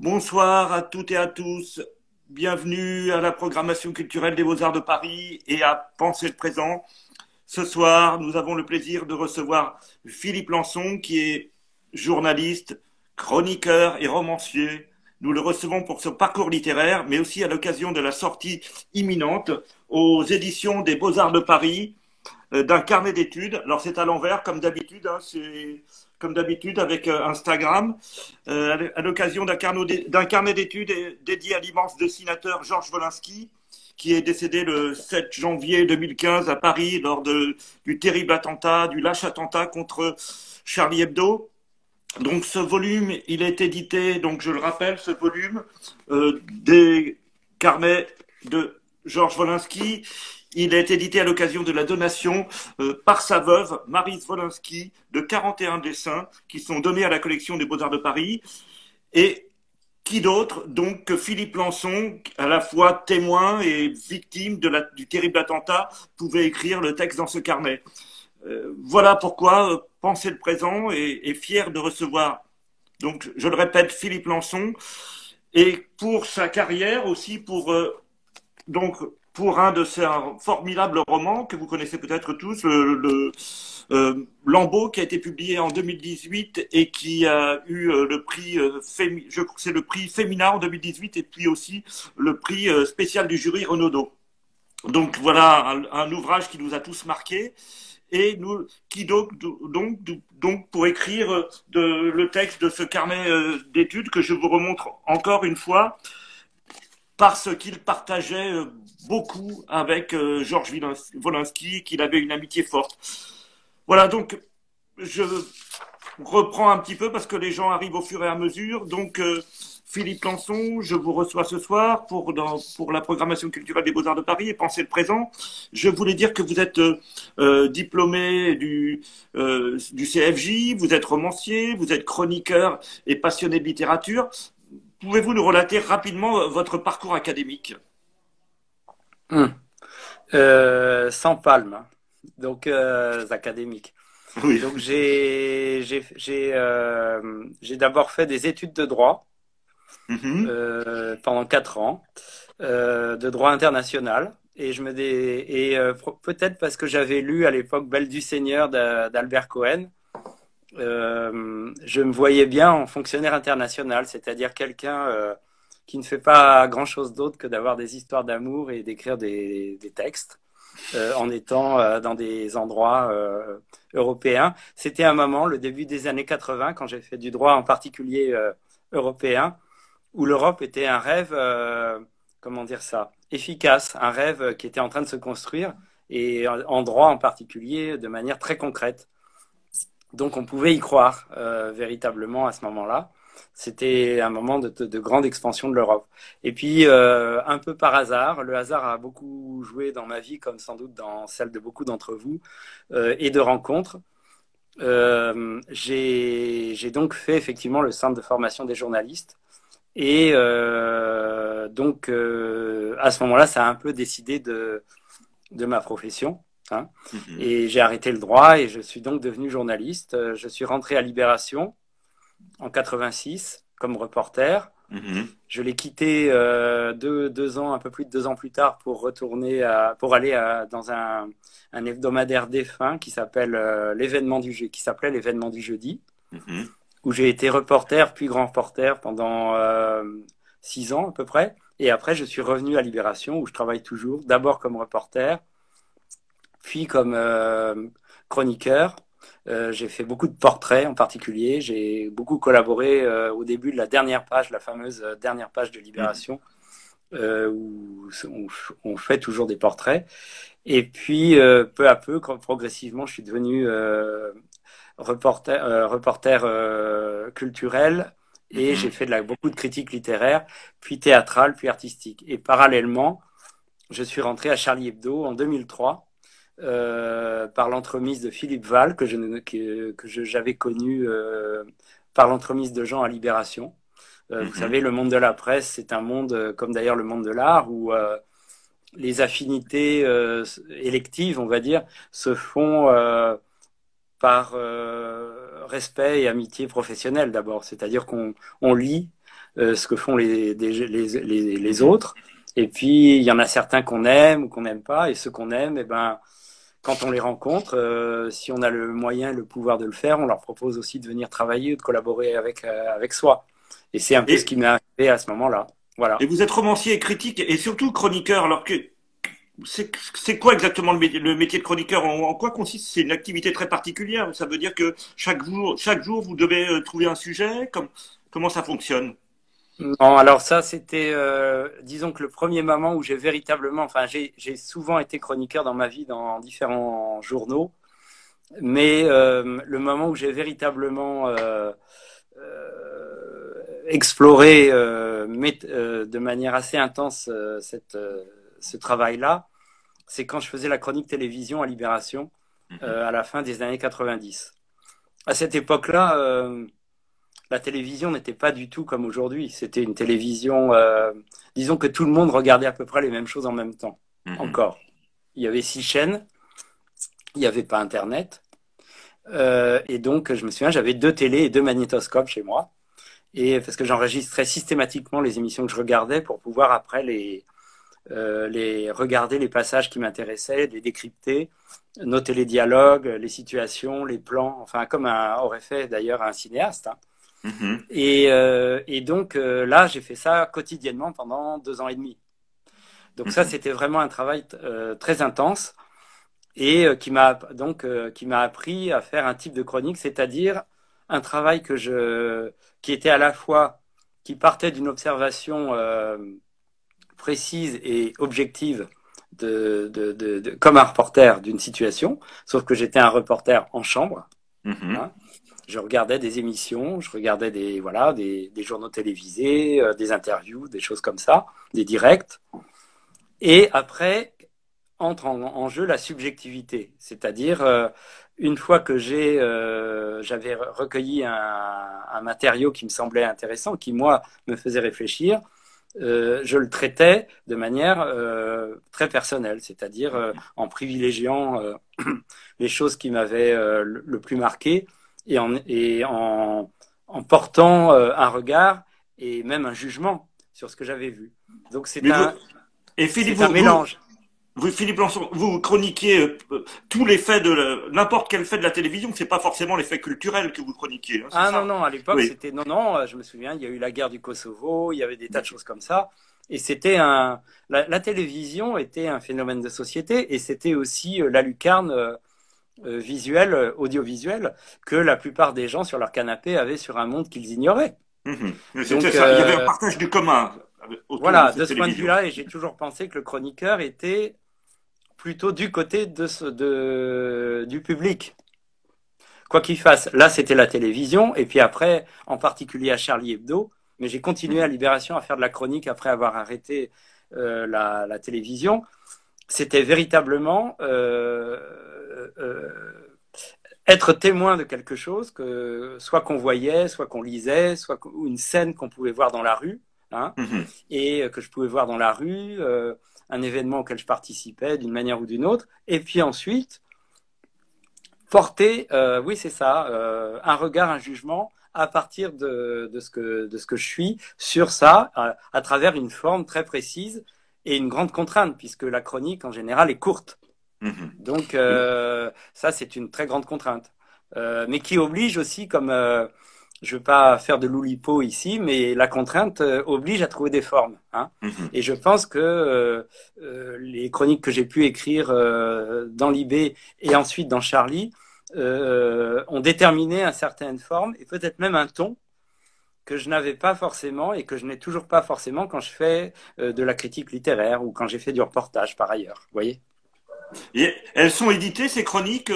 Bonsoir à toutes et à tous. Bienvenue à la programmation culturelle des Beaux-Arts de Paris et à Penser le présent. Ce soir, nous avons le plaisir de recevoir Philippe Lançon, qui est journaliste, chroniqueur et romancier. Nous le recevons pour son parcours littéraire, mais aussi à l'occasion de la sortie imminente aux éditions des Beaux-Arts de Paris euh, d'un carnet d'études. Alors c'est à l'envers, comme d'habitude, hein, c'est comme d'habitude avec euh, Instagram, euh, à l'occasion d'un carnet d'études dédié à l'immense dessinateur Georges Wolinski, qui est décédé le 7 janvier 2015 à Paris lors de, du terrible attentat, du lâche attentat contre Charlie Hebdo. Donc ce volume, il est édité, donc je le rappelle, ce volume euh, des carnets de Georges Wolinski. Il est édité à l'occasion de la donation euh, par sa veuve, Marie Wolinski, de 41 dessins qui sont donnés à la collection des Beaux-Arts de Paris. Et qui d'autre donc que Philippe Lançon, à la fois témoin et victime du terrible attentat, pouvait écrire le texte dans ce carnet. Euh, voilà pourquoi euh, Penser le présent est, fier de recevoir, donc je le répète, Philippe Lançon, et pour sa carrière aussi pour donc pour un de ces formidables romans que vous connaissez peut-être tous, le, euh, Lambeau, qui a été publié en 2018 et qui a eu euh, le prix, euh, c'est le prix Féminin en 2018 et puis aussi le prix spécial du jury Renaudot. Donc voilà un, ouvrage qui nous a tous marqués et qui donc, pour écrire le texte de ce carnet d'études que je vous remontre encore une fois, parce qu'il partageait beaucoup avec euh, Georges Wolinski, qu'il avait une amitié forte. Voilà, donc je reprends un petit peu parce que les gens arrivent au fur et à mesure. Donc, euh, Philippe Lançon, je vous reçois ce soir pour, pour la programmation culturelle des Beaux-Arts de Paris et Penser le présent. Je voulais dire que vous êtes diplômé du, du CFJ, vous êtes romancier, vous êtes chroniqueur et passionné de littérature. Pouvez-vous nous relater rapidement votre parcours académique? Hum. euh, Sans palme, donc euh, académique. Oui. Donc j'ai euh, j'ai d'abord fait des études de droit mm-hmm. euh, pendant quatre ans, euh, de droit international. Et je me dé... et peut-être parce que j'avais lu à l'époque Belle du Seigneur d'Albert Cohen, je me voyais bien en fonctionnaire international, c'est-à-dire quelqu'un qui ne fait pas grand-chose d'autre que d'avoir des histoires d'amour et d'écrire des, textes euh, en étant euh, dans des endroits euh, européens. C'était un moment, le début des années 80, quand j'ai fait du droit en particulier européen, où l'Europe était un rêve, comment dire ça, efficace, un rêve qui était en train de se construire et en droit en particulier de manière très concrète. Donc on pouvait y croire véritablement à ce moment-là. C'était un moment de, de, grande expansion de l'Europe. Et puis, euh, un peu par hasard, le hasard a beaucoup joué dans ma vie, comme sans doute dans celle de beaucoup d'entre vous, euh, et de rencontres. Euh, j'ai donc fait effectivement le centre de formation des journalistes. Et donc, à ce moment-là, ça a un peu décidé de, de ma profession. Hein. Mhm. Et j'ai arrêté le droit et je suis donc devenu journaliste. Je suis rentré à Libération en 86 comme reporter. Mhm. Je l'ai quitté euh, deux, deux, ans, un peu plus de deux ans plus tard, pour retourner à, pour aller à, dans un, un, hebdomadaire défunt qui s'appelle euh, l'événement du qui s'appelait l'événement du jeudi, mhm. où j'ai été reporter puis grand reporter pendant euh, six ans à peu près. Et après, je suis revenu à Libération où je travaille toujours, d'abord comme reporter, puis comme chroniqueur. Euh, j'ai fait beaucoup de portraits en particulier. J'ai beaucoup collaboré euh, au début de la dernière page, la fameuse dernière page de Libération, où on, fait toujours des portraits. Et puis, peu à peu, progressivement, je suis devenu reporter, reporter culturel et mhm. j'ai fait de la, beaucoup de critiques littéraires, puis théâtrales, puis artistiques. Et parallèlement, je suis rentré à Charlie Hebdo en 2003 euh, par l'entremise de Philippe Val, que, je, que, que j'avais connu euh, par l'entremise de Jean à Libération. Euh, Vous mhm. savez, le monde de la presse, c'est un monde, comme d'ailleurs le monde de l'art, où les affinités électives, on va dire, se font par respect et amitié professionnelle d'abord. C'est-à-dire qu'on on lit ce que font les, les, les, les, autres. Et puis, il y en a certains qu'on aime ou qu'on n'aime pas. Et ceux qu'on aime, eh ben, quand on les rencontre, si on a le moyen, le pouvoir de le faire, on leur propose aussi de venir travailler ou de collaborer avec, avec soi. Et c'est un peu ce qui m'est arrivé à ce moment-là. Voilà. Et vous êtes romancier et critique et surtout chroniqueur. Alors que c'est quoi exactement le métier, le métier de chroniqueur? En, quoi consiste? C'est une activité très particulière. Ça veut dire que chaque jour, chaque jour, vous devez euh, trouver un sujet? Comme, comment ça fonctionne? Non, alors ça, c'était, euh, disons que le premier moment où j'ai véritablement, enfin, j'ai souvent été chroniqueur dans ma vie dans différents journaux, mais euh, le moment où j'ai véritablement exploré de manière assez intense cette ce travail-là, c'est quand je faisais la chronique télévision à Libération mhm. euh, à la fin des années 90. À cette époque-là, euh, la télévision n'était pas du tout comme aujourd'hui. C'était une télévision, euh, disons que tout le monde regardait à peu près les mêmes choses en même temps. Mhm. Encore. Il y avait six chaînes, il n'y avait pas Internet. et donc, je me souviens, j'avais deux télés et deux magnétoscopes chez moi. Et parce que j'enregistrais systématiquement les émissions que je regardais pour pouvoir après les, euh, les regarder les passages qui m'intéressaient, les décrypter, noter les dialogues, les situations, les plans, enfin comme aurait fait d'ailleurs un cinéaste. Hein. Et, euh, et, donc euh, là, j'ai fait ça quotidiennement pendant deux ans et demi. Donc ça, mm-hmm. c'était vraiment un travail très intense et qui m'a donc qui m'a appris à faire un type de chronique, c'est-à-dire un travail que je qui était à la fois qui partait d'une observation précise et objective de, de, comme un reporter d'une situation, sauf que j'étais un reporter en chambre. Mm-hmm. Hein. Je regardais des émissions, je regardais des, voilà, des, journaux télévisés, euh, des interviews, des choses comme ça, des directs. Et après, entre en, jeu la subjectivité, c'est-à-dire euh, une fois que j'ai, euh, j'avais recueilli un, matériau qui me semblait intéressant, qui moi me faisait réfléchir, je le traitais de manière très personnelle, c'est-à-dire en privilégiant les choses qui m'avaient le, plus marqué et en, et en, en portant un regard et même un jugement sur ce que j'avais vu. Donc c'est un, un mélange. Vous, Philippe Lançon, vous chroniquiez euh, tous les faits de n'importe quel fait de la télévision. C'est pas forcément les faits culturels que vous chroniquiez. Hein, ah non non, à l'époque c'était non non. Euh, je me souviens, il y a eu la guerre du Kosovo, il y avait des tas de choses comme ça. Et c'était un la, télévision était un phénomène de société et c'était aussi euh, la lucarne visuelle, audiovisuelle que la plupart des gens sur leur canapé avaient sur un monde qu'ils ignoraient. Mmh Donc, ça. Il y avait un partage du commun. Voilà, de, ce point de vue-là, et j'ai toujours pensé que le chroniqueur était plutôt du côté de ce, de, du public. Quoi qu'il fasse, là c'était la télévision, et puis après, en particulier à Charlie Hebdo, mais j'ai continué à Libération à faire de la chronique après avoir arrêté euh, la, la, télévision. C'était véritablement euh, euh, être témoin de quelque chose, que soit qu'on voyait, soit qu'on lisait, soit une scène qu'on pouvait voir dans la rue, hein, mhm. et que je pouvais voir dans la rue un événement auquel je participais d'une manière ou d'une autre, et puis ensuite porter, euh, oui c'est ça, euh, un regard, un jugement à partir de, ce que, de ce que je suis sur ça, à, travers une forme très précise et une grande contrainte, puisque la chronique en général est courte. Mhm. Donc euh, ça c'est une très grande contrainte, mais qui oblige aussi comme je veux pas faire de loulipo ici, mais la contrainte euh, oblige à trouver des formes. Hein. Mhm. Et je pense que euh, euh, les chroniques que j'ai pu écrire dans Libé et ensuite dans Charlie ont déterminé une certaine forme et peut-être même un ton que je n'avais pas forcément et que je n'ai toujours pas forcément quand je fais de la critique littéraire ou quand j'ai fait du reportage par ailleurs. Vous voyez et Elles sont éditées ces chroniques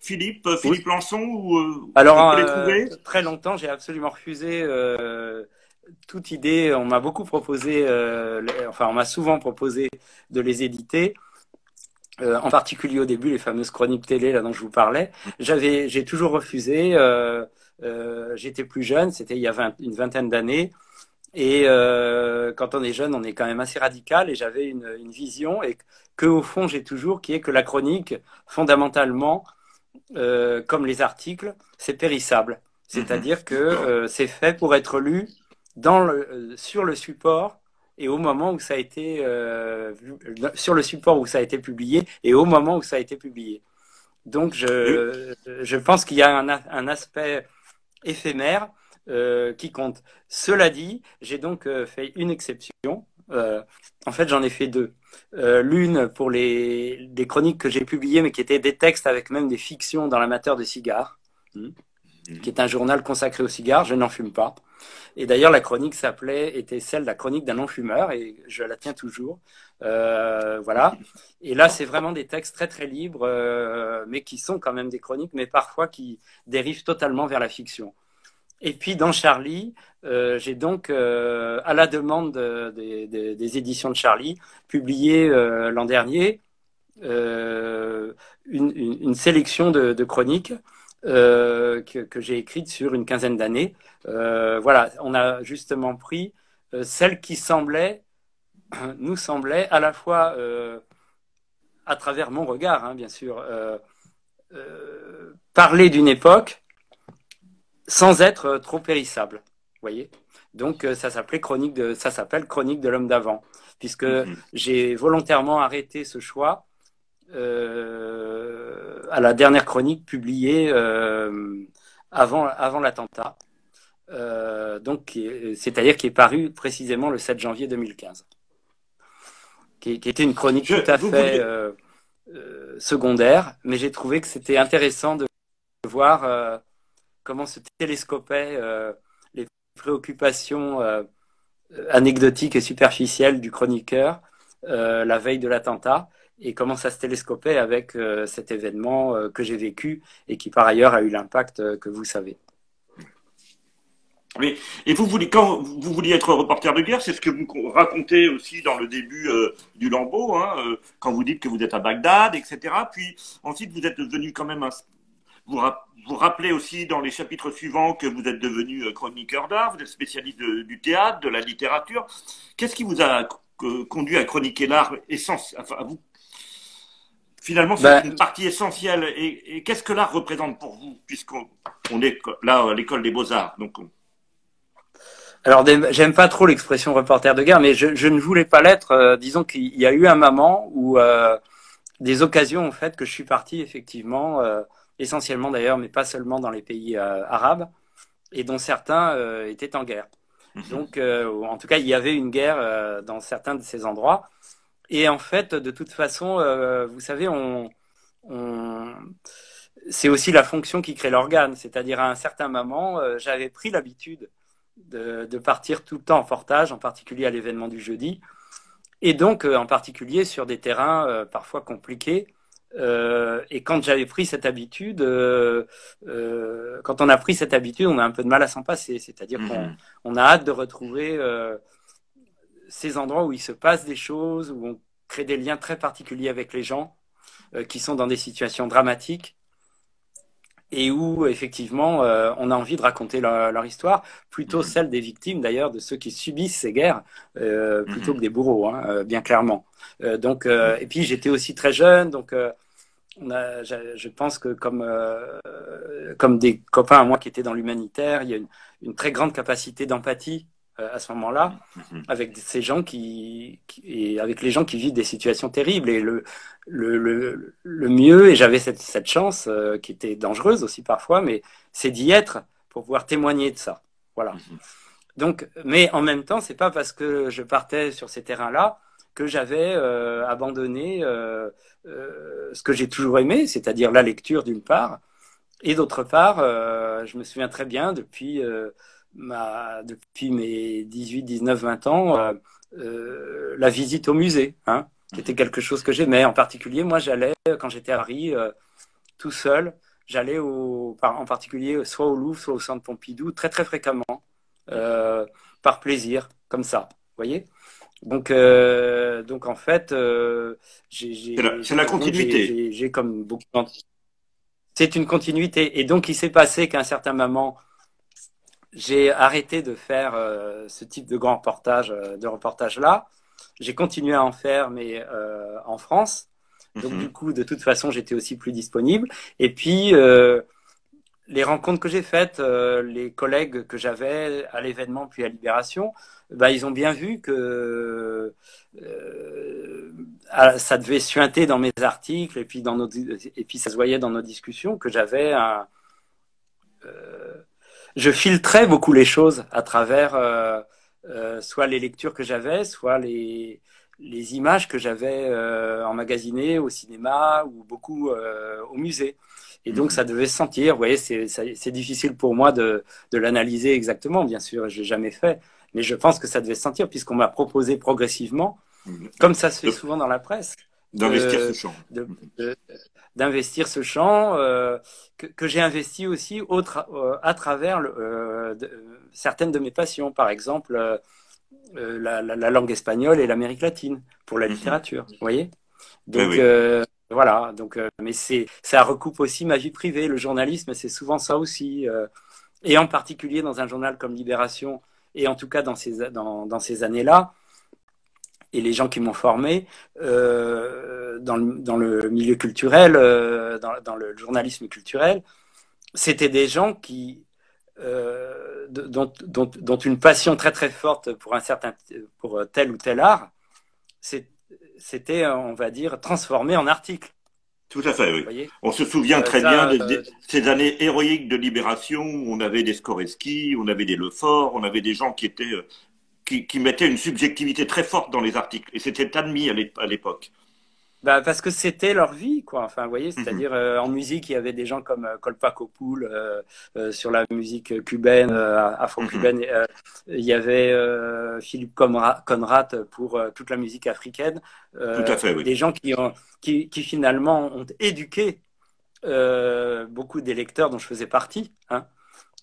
Philippe, euh, Philippe Lançon ou euh, Alors euh, très longtemps, j'ai absolument refusé toute idée. On m'a beaucoup proposé, enfin on m'a souvent proposé de les éditer. en particulier au début, les fameuses chroniques télé là dont je vous parlais. J'avais, j'ai toujours refusé. J'étais plus jeune, c'était il y a une vingtaine d'années. Et quand on est jeune, on est quand même assez radical. Et j'avais une, une, vision et que au fond j'ai toujours, qui est que la chronique, fondamentalement, euh, comme les articles, c'est périssable. C'est-à-dire que euh, c'est fait pour être lu dans le, sur le support et au moment où ça a été sur le support où ça a été publié et au moment où ça a été publié. Donc je, je pense qu'il y a un, un aspect éphémère euh, qui compte. Cela dit, j'ai donc euh, fait une exception. Euh, en fait, j'en ai fait deux. L'une pour les, des chroniques que j'ai publiées, mais qui étaient des textes avec même des fictions dans l'amateur de cigares, hmm, qui est un journal consacré aux cigares. Je n'en fume pas. Et d'ailleurs, la chronique s'appelait, était celle de la chronique d'un non-fumeur, et je la tiens toujours. voilà. Et là, c'est vraiment des textes très très libres, mais qui sont quand même des chroniques, mais parfois qui dérivent totalement vers la fiction. Et puis dans Charlie, euh, j'ai donc, euh, à la demande des éditions de Charlie, publié euh, l'an dernier une, sélection de, chroniques que, que j'ai écrites sur une quinzaine d'années. voilà, on a justement pris celles qui semblaient, nous semblaient à la fois, à travers mon regard, hein, bien sûr, parler d'une époque sans être euh, trop périssable. voyez Donc euh, ça s'appelait chronique de ça s'appelle chronique de l'homme d'avant puisque mhm. j'ai volontairement arrêté ce choix euh, à la dernière chronique publiée avant avant l'attentat. donc c'est-à-dire qui est paru précisément le 7 janvier 2015. Qui, était une chronique tout à fait secondaire, mais j'ai trouvé que c'était intéressant de voir comment se télescopaient euh, les préoccupations euh, anecdotiques et superficielles du chroniqueur euh, la veille de l'attentat et comment ça se télescopait avec cet événement que j'ai vécu et qui par ailleurs a eu l'impact que vous savez. Oui. Et vous voulez, quand vous vouliez être reporter de guerre, c'est ce que vous racontez aussi dans le début du Lambeau, hein, quand vous dites que vous êtes à Bagdad, etc. Puis ensuite, vous êtes devenu quand même un, vous, vous rappelez aussi dans les chapitres suivants que vous êtes devenu euh, chroniqueur d'art, vous êtes spécialiste du théâtre, de la littérature. Qu'est-ce qui vous a conduit à chroniquer l'art enfin, vous, Finalement, c'est ben, une partie essentielle. Et, qu'est-ce que l'art représente pour vous, puisqu'on est là à l'école des beaux-arts donc alors, j'aime pas trop l'expression reporter de guerre, mais je, ne voulais pas l'être. Euh, disons qu'il y a eu un moment où euh, des occasions ont fait que je suis parti effectivement essentiellement d'ailleurs, mais pas seulement dans les pays euh, arabes, et dont certains euh, étaient en guerre. Mhm. Donc, euh, en tout cas, il y avait une guerre dans certains de ces endroits. Et en fait, de toute façon, vous savez, on, c'est aussi la fonction qui crée l'organe. C'est-à-dire, à un certain moment, j'avais pris l'habitude de, de, partir tout le temps en portage, en particulier à l'événement du jeudi, et donc en particulier sur des terrains parfois compliqués euh, et quand j'avais pris cette habitude, euh, euh, quand on a pris cette habitude, on a un peu de mal à s'en passer. C'est-à-dire qu'on mhm. on a hâte de retrouver euh, ces endroits où il se passe des choses, où on crée des liens très particuliers avec les gens euh, qui sont dans des situations dramatiques et où effectivement on a envie de raconter leur, leur histoire, plutôt mhm. celle des victimes d'ailleurs, de ceux qui subissent ces guerres, plutôt mhm. que des bourreaux, hein, bien clairement. Euh, donc, euh, et puis j'étais aussi très jeune, donc euh, on a, je pense que comme, comme des copains à moi qui étaient dans l'humanitaire, il y a une, très grande capacité d'empathie à ce moment-là, mm-hmm. avec ces gens qui, et avec les gens qui vivent des situations terribles. Et le, le, le, le mieux, et j'avais cette, cette chance, qui était dangereuse aussi parfois, mais c'est d'y être pour pouvoir témoigner de ça. Voilà. Mm-hmm. Donc, mais en même temps, c'est pas parce que je partais sur ces terrains-là que j'avais euh, abandonné euh, euh, ce que j'ai toujours aimé, c'est-à-dire la lecture d'une part, et d'autre part, je me souviens très bien depuis ma depuis mes 18, 19, 20 ans, la visite au musée, hein, qui était quelque chose que j'aimais. En particulier, moi, j'allais quand j'étais à Paris tout seul. J'allais au, en particulier soit au Louvre, soit au Centre Pompidou, très très fréquemment, par plaisir, comme ça. Vous voyez donc, euh, donc en fait, euh, c'est la, continuité. J'ai comme beaucoup. C'est une continuité. Et donc, il s'est passé qu'à un certain moment, j'ai arrêté de faire euh, ce type de grand reportage, de reportage là. J'ai continué à en faire, mais en France. Donc, mhm. du coup, de toute façon, j'étais aussi plus disponible. Et puis, les rencontres que j'ai faites, les collègues que j'avais à l'événement puis à Libération, bah, ils ont bien vu que ça devait suinter dans mes articles et puis, dans nos, et puis ça se voyait dans nos discussions que j'avais un. Je filtrais beaucoup les choses à travers euh, soit les lectures que j'avais, soit les, les images que j'avais euh, emmagasinées au cinéma ou beaucoup euh, au musée. Et donc, ça devait se sentir. Vous voyez, c'est difficile pour moi de, de l'analyser exactement, bien sûr, je l'ai jamais fait. Mais je pense que ça devait se sentir, puisqu'on m'a proposé progressivement, comme ça se fait souvent dans la presse, d'investir ce champ. D'investir ce champ que, que j'ai investi aussi autre, à travers le, certaines de mes passions, par exemple euh, euh, la, langue espagnole et l'Amérique latine pour la mhm. littérature. Vous voyez? Donc euh, voilà. Donc, mais c'est ça recoupe aussi ma vie privée. Le journalisme, c'est souvent ça aussi, et en particulier dans un journal comme Libération, et en tout cas dans ces dans, dans ces années-là et les gens qui m'ont formé dans, le, dans, le, milieu culturel, dans, dans, le journalisme culturel, c'était des gens qui euh, dont, dont, dont, une passion très très forte pour un certain pour tel ou tel art, c'était, on va dire, transformé en article. Tout à fait, oui. on se souvient euh, très bien de, euh, ces années héroïques de libération où on avait des Skoreski, on avait des Lefort, on avait des gens qui étaient qui, qui mettaient une subjectivité très forte dans les articles et c'était admis à l'époque. Bah, parce que c'était leur vie, quoi. Enfin, vous voyez, c'est-à-dire mhm. euh, en musique, il y avait des gens comme Kopoul euh, euh, sur la musique cubaine, afro-cubaine. Mhm. il y avait Philippe Conrad pour toute la musique africaine. Tout à fait, oui. Des gens qui, ont, qui, qui finalement ont éduqué beaucoup des lecteurs dont je faisais partie. Hein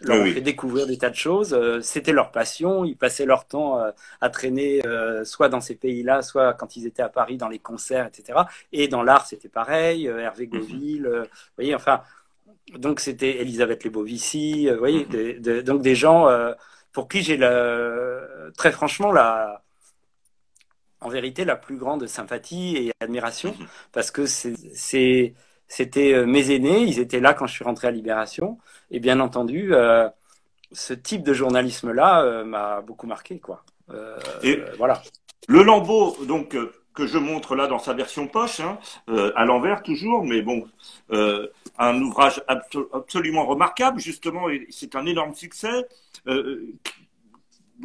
leur ont fait découvrir des tas de choses. Euh, c'était leur passion. Ils passaient leur temps euh, à traîner euh, soit dans ces pays-là, soit quand ils étaient à Paris dans les concerts, etc. Et dans l'art, c'était pareil. Hervé mhm. Gauville, vous voyez, enfin, donc c'était Elisabeth Lebovici, vous voyez, mhm. donc des gens pour qui j'ai très franchement la, en vérité, la plus grande sympathie et admiration, mhm. parce que c'est c'était euh, mes aînés, ils étaient là quand je suis rentré à Libération. Et bien entendu, euh, ce type de journalisme-là euh, m'a beaucoup marqué. Quoi. et voilà. Le lambeau, donc, que je montre là dans sa version poche, hein, à l'envers toujours, mais bon, un ouvrage absolument remarquable, justement, et c'est un énorme succès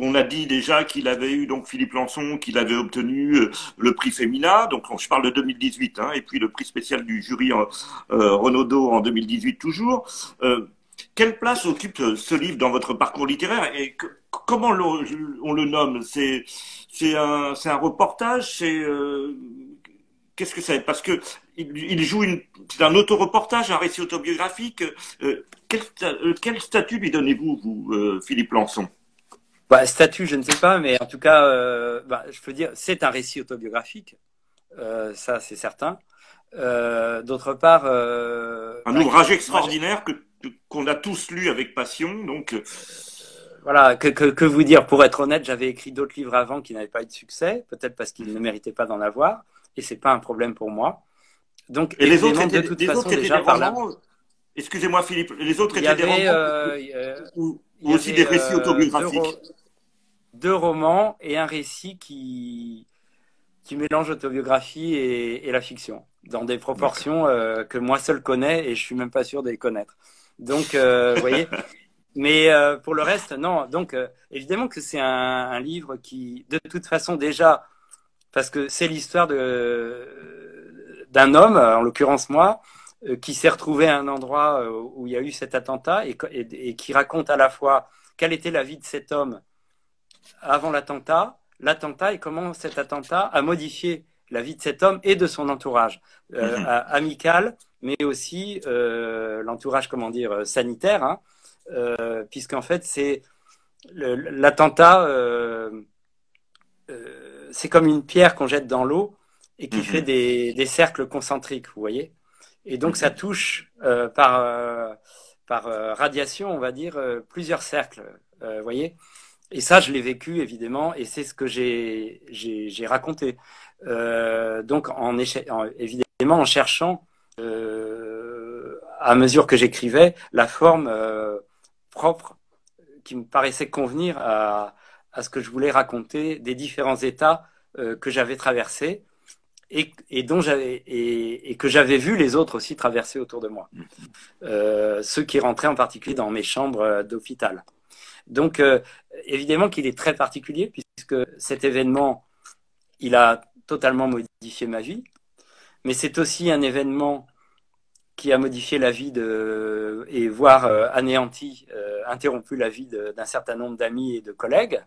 on a dit déjà qu'il avait eu donc Philippe Lançon, qu'il avait obtenu euh, le prix Femina, donc je parle de 2018, hein, et puis le prix spécial du jury euh, Renaudot en 2018 toujours. Euh, quelle place occupe ce livre dans votre parcours littéraire et comment on le nomme? C'est c'est un un reportage, c'est qu'est-ce que c'est? Parce que il, joue une c'est un autoreportage, un récit autobiographique. quel, quel statut lui donnez-vous, vous, Philippe Lançon? Bah, statut, je ne sais pas, mais en tout cas, euh, bah, je peux dire, c'est un récit autobiographique, euh, ça c'est certain. Euh, d'autre part, un ouvrage extraordinaire que qu'on a tous lu avec passion, donc. voilà, que, que, que, vous dire? Pour être honnête, j'avais écrit d'autres livres avant qui n'avaient pas eu de succès, peut-être parce qu'ils ne méritaient pas d'en avoir, et c'est pas un problème pour moi. Donc, et les autres étaient, de toute façon, déjà, des romans? Excusez-moi, Philippe. Les autres étaient des romans ou, aussi des récits autobiographiques deux romans et un récit qui, qui mélange autobiographie et, la fiction, dans des proportions euh, que moi seul connais et je suis même pas sûr de les connaître. Donc, euh, vous voyez. Mais euh, pour le reste, non. Donc, évidemment que c'est un, livre qui, de toute façon, déjà, parce que c'est l'histoire de d'un homme, en l'occurrence moi, qui s'est retrouvé à un endroit où il y a eu cet attentat et, et qui raconte à la fois quelle était la vie de cet homme avant l'attentat, l'attentat et comment cet attentat a modifié la vie de cet homme et de son entourage euh, mhm. amical, mais aussi euh, l'entourage, comment dire, euh, sanitaire, hein, puisqu'en fait, c'est l'attentat, c'est comme une pierre qu'on jette dans l'eau et qui mhm. fait des, cercles concentriques, vous voyez. Et donc, ça touche par, par radiation, on va dire, plusieurs cercles, voyez. Et ça, je l'ai vécu évidemment, et c'est ce que j'ai raconté. Euh, donc, en, évidemment, en cherchant euh, à mesure que j'écrivais, la forme propre qui me paraissait convenir à, à, ce que je voulais raconter des différents états que j'avais traversés et, et, dont j'avais et, et, que j'avais vu les autres aussi traverser autour de moi, euh, ceux qui rentraient en particulier dans mes chambres d'hôpital. Donc euh, évidemment qu'il est très particulier puisque cet événement, il a totalement modifié ma vie, mais c'est aussi un événement qui a modifié la vie de et voire euh, anéanti, euh, interrompu la vie d'un certain nombre d'amis et de collègues.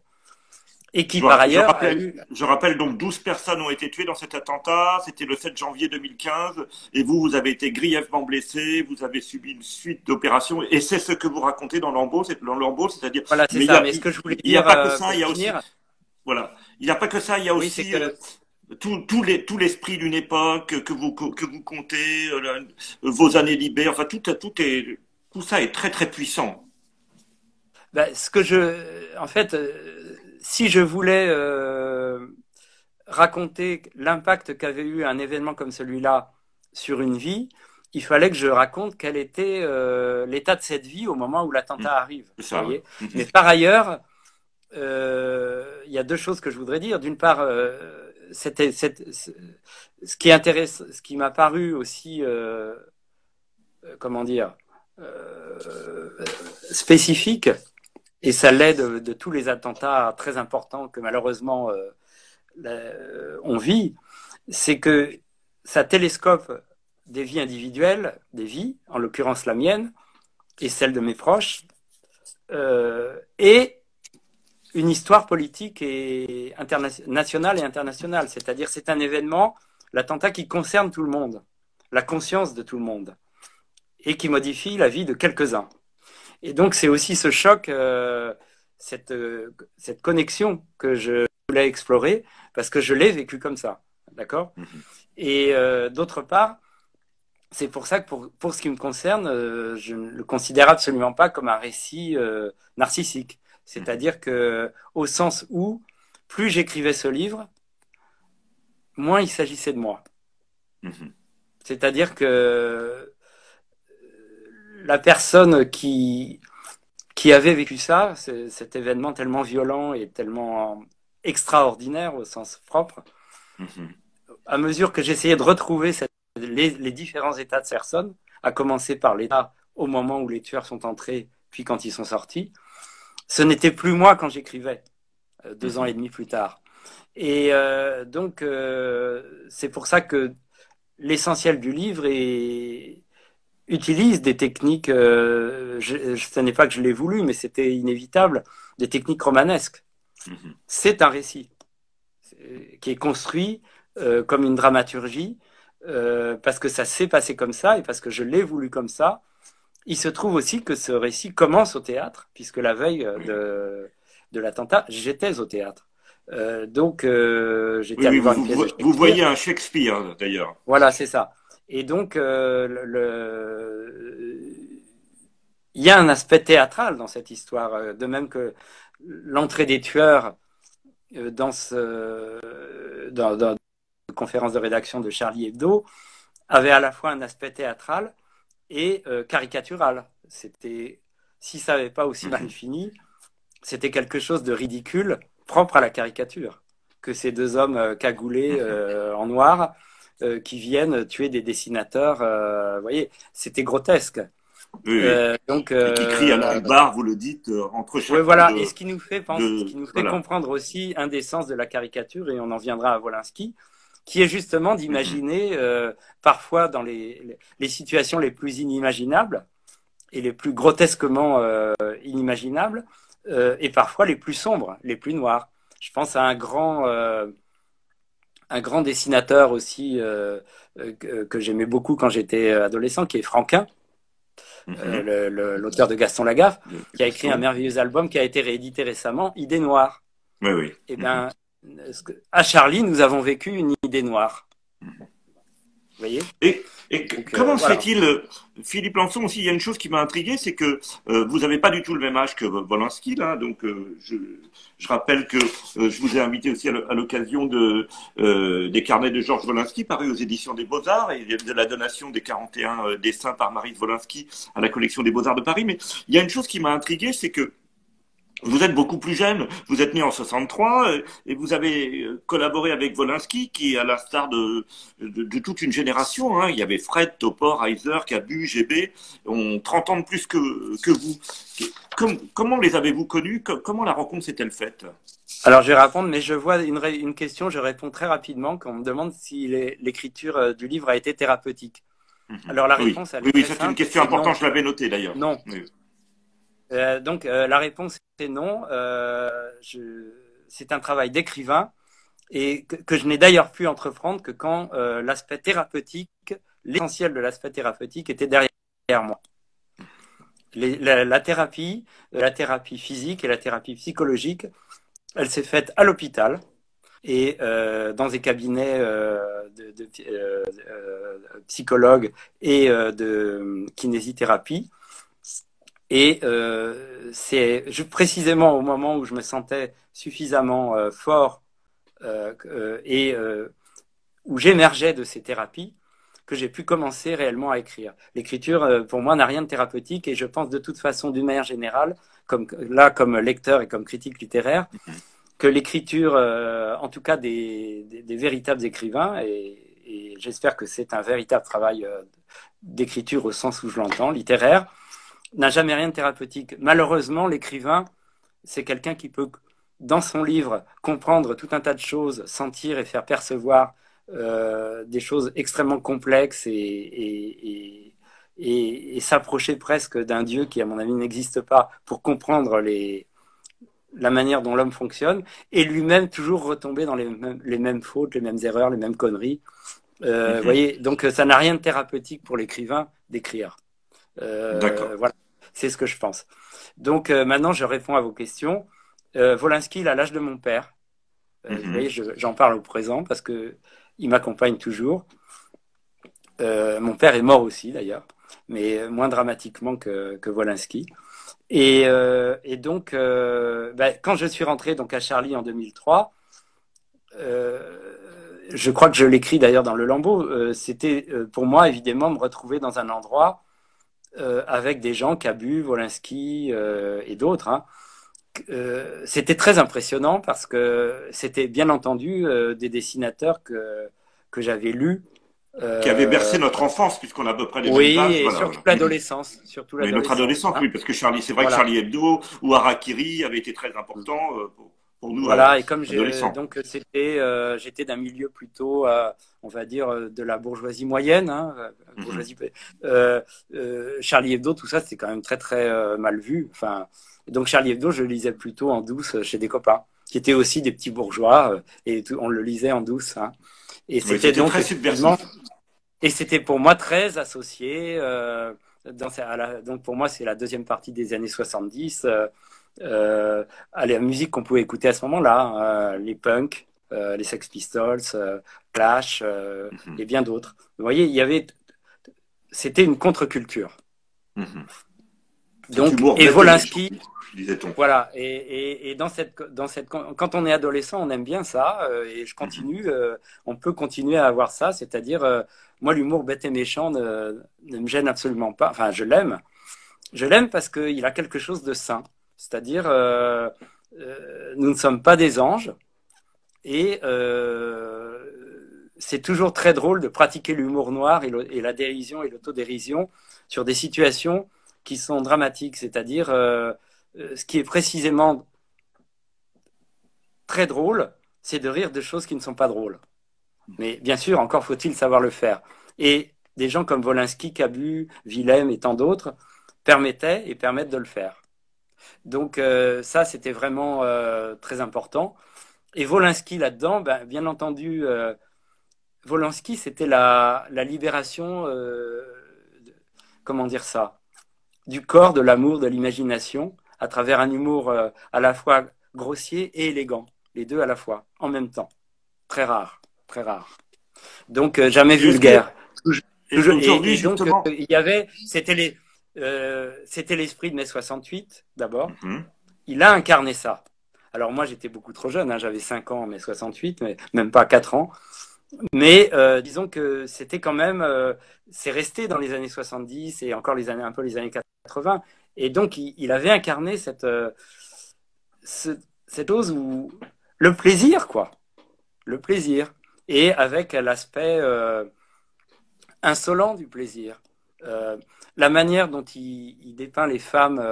Et qui, par ailleurs. Je rappelle, je rappelle, donc 12 personnes ont été tuées dans cet attentat. C'était le 7 janvier 2015. Et vous, vous avez été grièvement blessé. Vous avez subi une suite d'opérations. Et c'est ce que vous racontez dans l'embeau, c'est-à-dire. Voilà, c'est ça. Mais ce que je voulais dire. Il n'y a pas que euh, ça. Il y a aussi. Voilà. Il n'y a pas que ça. Il y a aussi. Euh, tout, tout, les, tout l'esprit d'une époque que vous, que vous comptez, euh, vos années libérées, enfin tout, tout, est, tout ça est très très puissant. Ben, ce que je, en fait, si je voulais euh, raconter l'impact qu'avait eu un événement comme celui-là sur une vie, il fallait que je raconte quel était euh, l'état de cette vie au moment où l'attentat mmh. arrive. Mmh. Mais par ailleurs, euh, il y a deux choses que je voudrais dire. D'une part, c'était, ce qui intéresse, ce qui m'a paru aussi, comment dire, spécifique, et ça l'aide de, tous les attentats très importants que malheureusement euh, on vit, c'est que ça télescope des vies individuelles, des vies, en l'occurrence la mienne et celle de mes proches, euh, et une histoire politique et nationale et internationale. C'est-à-dire c'est un événement, l'attentat qui concerne tout le monde, la conscience de tout le monde, et qui modifie la vie de quelques-uns. Et donc, c'est aussi ce choc, euh, cette, euh, cette connexion que je voulais explorer parce que je l'ai vécu comme ça. D'accord? Mhm. Et euh, d'autre part, c'est pour ça que pour, pour ce qui me concerne, je ne le considère absolument pas comme un récit narcissique. C'est-à-dire que, au sens où, plus j'écrivais ce livre, moins il s'agissait de moi. Mhm. C'est-à-dire que la personne qui, qui avait vécu ça, cet événement tellement violent et tellement extraordinaire au sens propre, mhm. à mesure que j'essayais de retrouver les, différents états de personne, à commencer par l'état au moment où les tueurs sont entrés, puis quand ils sont sortis, ce n'était plus moi quand j'écrivais, euh, deux ans mhm. et demi plus tard. Et euh, donc, euh, c'est pour ça que l'essentiel du livre est, utilise des techniques, euh, je, ce n'est pas que je l'ai voulu, mais c'était inévitable, des techniques romanesques. Mhm. C'est un récit qui est construit euh, comme une dramaturgie, euh, parce que ça s'est passé comme ça et parce que je l'ai voulu comme ça. Il se trouve aussi que ce récit commence au théâtre, puisque la veille de, de l'attentat, j'étais au théâtre. donc, j'étais oui, oui, vous, vous voyez un Shakespeare, d'ailleurs. Voilà, c'est ça. Et donc, euh, le, il y a un aspect théâtral dans cette histoire, euh, de même que l'entrée des tueurs euh, dans, ce, dans, dans la conférence de rédaction de Charlie Hebdo avait à la fois un aspect théâtral et caricatural. C'était, si ça n'avait pas aussi mal fini, c'était quelque chose de ridicule, propre à la caricature, que ces deux hommes cagoulés en noir euh, qui viennent tuer des dessinateurs. Euh, vous voyez, c'était grotesque. Euh, donc, et qui crient à la barre, vous le dites, entre chaque. Oui, voilà. et ce qui nous fait, qui nous fait comprendre aussi un des sens de la caricature, et on en viendra à Wolinski, qui est justement d'imaginer, parfois dans les, les, situations les plus inimaginables et les plus grotesquement inimaginables, et parfois les plus sombres, les plus noirs. Je pense à un grand un grand dessinateur aussi euh, euh, que, j'aimais beaucoup quand j'étais adolescent, qui est Franquin, euh, mhm. l'auteur de Gaston Lagaffe, qui a écrit un merveilleux album qui a été réédité récemment, Idée noire. Oui, oui. Et eh bien, à Charlie, nous avons vécu une idée noire. Voyez Et, et comment se fait-il, Philippe Lançon aussi, il y a une chose qui m'a intrigué, c'est que vous n'avez pas du tout le même âge que Wolinski, là, donc je, je, rappelle que je vous ai invité aussi à l'occasion de, des carnets de Georges Wolinski, parus aux éditions des Beaux-Arts, et de la donation des 41 dessins par Marie Wolinski à la collection des Beaux-Arts de Paris. Mais il y a une chose qui m'a intrigué, c'est que vous êtes beaucoup plus jeune, vous êtes né en 63 euh, et vous avez euh, collaboré avec Wolinski qui, à l'instar de, de, toute une génération, hein, il y avait Fred, Topor, Heiser, Cabu, GB, ont 30 ans de plus que, que vous. comment les avez-vous connus? Comment la rencontre s'est-elle faite? Alors, je vais répondre, mais je vois une, une, question, je réponds très rapidement quand on me demande si l'écriture euh, du livre a été thérapeutique. Mhm. Alors, la réponse, elle oui, oui, c'est une question importante, je l'avais notée d'ailleurs. Non. Euh, donc euh, la réponse est non. Euh, c'est un travail d'écrivain et que, je n'ai d'ailleurs pu entreprendre que quand l'aspect thérapeutique, l'essentiel de l'aspect thérapeutique était derrière moi. la, thérapie, la thérapie physique et la thérapie psychologique, elle s'est faite à l'hôpital et dans des cabinets de, psychologues et de kinésithérapie. Et euh, c'est précisément au moment où je me sentais suffisamment euh, fort euh, et où j'émergeais de ces thérapies que j'ai pu commencer réellement à écrire. L'écriture, pour moi, n'a rien de thérapeutique et je pense de toute façon, d'une manière générale, comme là, comme lecteur et comme critique littéraire, que l'écriture, en tout cas des, des, véritables écrivains, et, et j'espère que c'est un véritable travail d'écriture au sens où je l'entends, littéraire, n'a jamais rien de thérapeutique. Malheureusement, l'écrivain, c'est quelqu'un qui peut, dans son livre, comprendre tout un tas de choses, sentir et faire percevoir euh, des choses extrêmement complexes et, et, s'approcher presque d'un Dieu qui, à mon avis, n'existe pas pour comprendre les, la manière dont l'homme fonctionne, et lui-même toujours retomber dans les mêmes, les mêmes, fautes, les mêmes erreurs, les mêmes conneries. Euh, mhm. voyez, donc ça n'a rien de thérapeutique pour l'écrivain d'écrire. Euh, voilà. C'est ce que je pense. Donc euh, maintenant, je réponds à vos questions. Euh, Volinsky, il a l'âge de mon père. Euh, vous mhm. voyez, j'en parle au présent parce que il m'accompagne toujours. mon père est mort aussi d'ailleurs, mais moins dramatiquement que, que Volinsky. Et, donc, ben, quand je suis rentré donc à Charlie en 2003, je crois que je l'écris d'ailleurs dans le lambeau. C'était pour moi évidemment me retrouver dans un endroit euh, avec des gens, Cabu, Wolinski euh, et d'autres. Hein. Euh, c'était très impressionnant parce que c'était bien entendu des dessinateurs que, que j'avais lus. qui avaient bercé notre enfance, puisqu'on a à peu près les oui, mêmes et surtout l'adolescence. Surtout l'adolescence. notre adolescence, oui, hein. parce que Charlie, c'est vrai que Charlie Hebdo ou Harakiri avaient été très importants pour, voilà, et comme j'ai donc c'était, euh, j'étais d'un milieu plutôt, euh, on va dire, euh, de la bourgeoisie moyenne. Hein, mhm. Charlie Hebdo, tout ça, c'était quand même très très mal vu. Enfin, donc Charlie Hebdo, je le lisais plutôt en douce chez des copains, qui étaient aussi des petits bourgeois, et on le lisait en douce. Hein. Et c'était donc très Et c'était pour moi très associé. Dans, donc pour moi, c'est la deuxième partie des années 70 euh, à la musique qu'on pouvait écouter à ce moment-là, hein, les punks, euh, les Sex Pistols, euh, Clash mhm. et bien d'autres. Vous voyez, il y avait, c'était une contre-culture. Mhm. Donc, et Volinsky, voilà, et, et, dans cette, dans cette, quand on est adolescent, on aime bien ça, et je continue, mhm. on peut continuer à avoir ça, c'est-à-dire, moi, l'humour bête et méchant ne, ne, me gêne absolument pas, enfin, je l'aime, je l'aime parce qu'il a quelque chose de sain. C'est-à-dire, euh, euh, nous ne sommes pas des anges et euh, c'est toujours très drôle de pratiquer l'humour noir et, la dérision et l'autodérision sur des situations qui sont dramatiques. C'est-à-dire, ce qui est précisément très drôle, c'est de rire de choses qui ne sont pas drôles. Mais bien sûr, encore faut-il savoir le faire. Et des gens comme Volinsky, Cabu, Willem et tant d'autres permettaient et permettent de le faire. Donc euh, ça, c'était vraiment euh, très important. Et Volinsky là-dedans, ben, bien entendu, euh, Volinsky, c'était la, libération, comment dire ça, du corps, de l'amour, de l'imagination, à travers un humour à la fois grossier et élégant, les deux à la fois, en même temps. Très rare, très rare. Donc jamais vulgaire. Aujourd'hui, justement, il y avait, c'était les, c'était l'esprit de mai 68 d'abord. Mhm. Il a incarné ça. Alors moi, j'étais beaucoup trop jeune, hein, j'avais 5 ans en mai 68, mais même pas 4 ans. Mais euh, disons que c'était quand même, euh, c'est resté dans les années 70 et encore les années, un peu les années 80. Et donc, il, avait incarné cette, euh, cette chose où le plaisir, quoi. Le plaisir. Et avec l'aspect insolent du plaisir. La manière dont il, dépeint les femmes,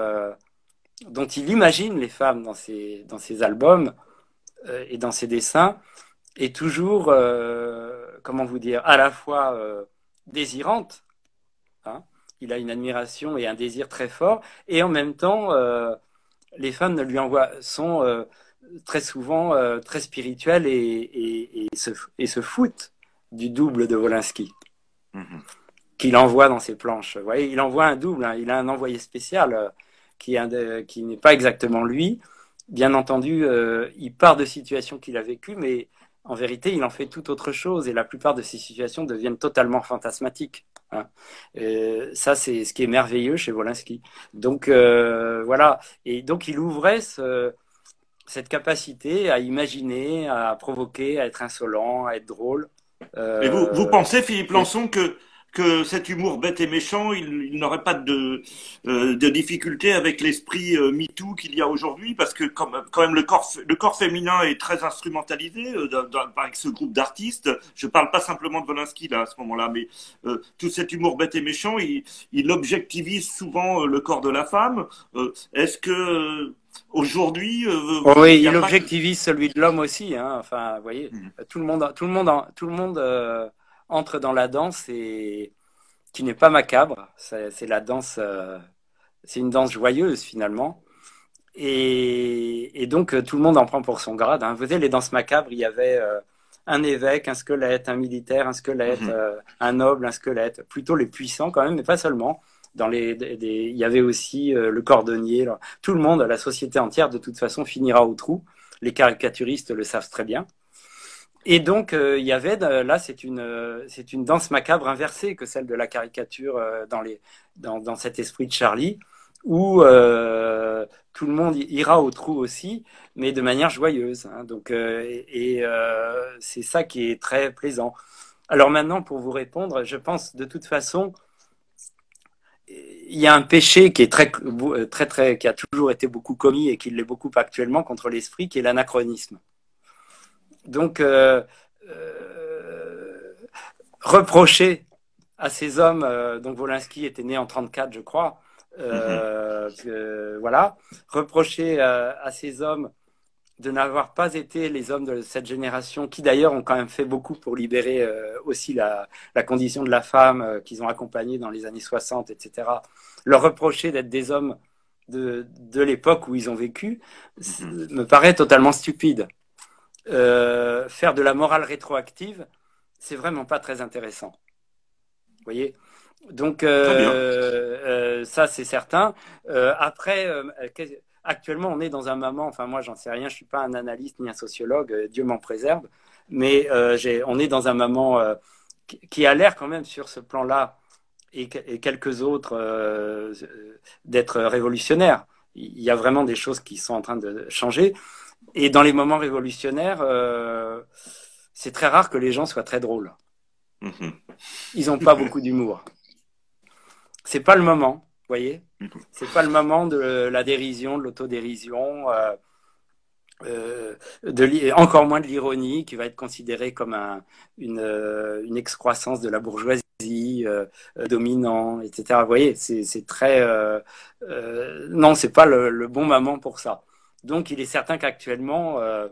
dont il imagine les femmes dans ses, albums et dans ses dessins, est toujours, euh, comment vous dire, à la fois euh, désirante. Hein. il a une admiration et un désir très fort, et en même temps, euh, les femmes lui envoient, sont très souvent très spirituelles et, se, et foutent du double de Wolinski. Mm-hmm. Qu'il envoie dans ses planches. Vous voyez, il envoie un double, hein. il a un envoyé spécial qui, qui n'est pas exactement lui. Bien entendu, il part de situations qu'il a vécues, mais en vérité, il en fait tout autre chose et la plupart de ces situations deviennent totalement fantasmatiques. Hein. ça, c'est ce qui est merveilleux chez Wolinski. Donc euh, voilà, et donc il ouvrait cette capacité à imaginer, à provoquer, à être insolent, à être drôle. et vous, vous pensez, Philippe Lançon, que que cet humour bête et méchant, il, n'aurait pas de, euh, de difficulté avec l'esprit euh, MeToo qu'il y a aujourd'hui, parce que quand, même le corps, le corps féminin est très instrumentalisé euh, avec ce groupe d'artistes. Je ne parle pas simplement de Volinsky là à ce moment-là, mais euh, tout cet humour bête et méchant, il, il objectivise souvent le corps de la femme. Est-ce que aujourd'hui, oui, il objectivise celui de l'homme aussi. Hein. Enfin, vous voyez, mmh. tout le monde, tout le monde, tout le monde entre dans la danse et qui n'est pas macabre. C'est la danse, euh, c'est une danse joyeuse finalement. Et, donc euh, tout le monde en prend pour son grade. Hein. Vous voyez, les danses macabres, il y avait euh, un évêque, un squelette, un militaire, un squelette, mhm. un noble, un squelette. Plutôt les puissants quand même, mais pas seulement. Dans les, il y avait aussi le cordonnier. Tout le monde, la société entière, de toute façon, finira au trou. Les caricaturistes le savent très bien. Et donc, euh, il y avait, là, c'est une, euh, c'est une danse macabre inversée que celle de la caricature euh, dans, les, dans, dans, cet esprit de Charlie, où tout le monde ira au trou aussi, mais de manière joyeuse. Hein. donc, et, c'est ça qui est très plaisant. Alors maintenant, pour vous répondre, je pense de toute façon, il y a un péché qui est très, très, très, qui a toujours été beaucoup commis et qui l'est beaucoup actuellement contre l'esprit, qui est l'anachronisme. Donc, euh, euh, reprocher à ces hommes, euh, donc Wolinski était né en 34, je crois, mhm. voilà, reprocher à ces hommes de n'avoir pas été les hommes de cette génération, qui d'ailleurs ont quand même fait beaucoup pour libérer aussi la, condition de la femme qu'ils ont accompagnée dans les années 60, etc. Leur reprocher d'être des hommes de, de l'époque où ils ont vécu mhm. me paraît totalement stupide. Euh, faire de la morale rétroactive, c'est vraiment pas très intéressant. Vous voyez? Donc, euh, euh, ça, c'est certain. après, actuellement, on est dans un moment, enfin, moi, j'en sais rien, je suis pas un analyste ni un sociologue, Dieu m'en préserve, mais on est dans un moment qui a l'air quand même sur ce plan-là et, et, quelques autres d'être révolutionnaire. Il y a vraiment des choses qui sont en train de changer. Et dans les moments révolutionnaires, euh, c'est très rare que les gens soient très drôles. Mhm. Ils n'ont pas beaucoup d'humour. C'est pas le moment, vous voyez. Mhm. C'est pas le moment de la dérision, de l'autodérision, euh, euh, de, encore moins de l'ironie, qui va être considérée comme un, une, une excroissance de la bourgeoisie dominant, etc. Vous voyez, c'est très non, c'est pas le, le bon moment pour ça. Donc il est certain qu'actuellement, euh,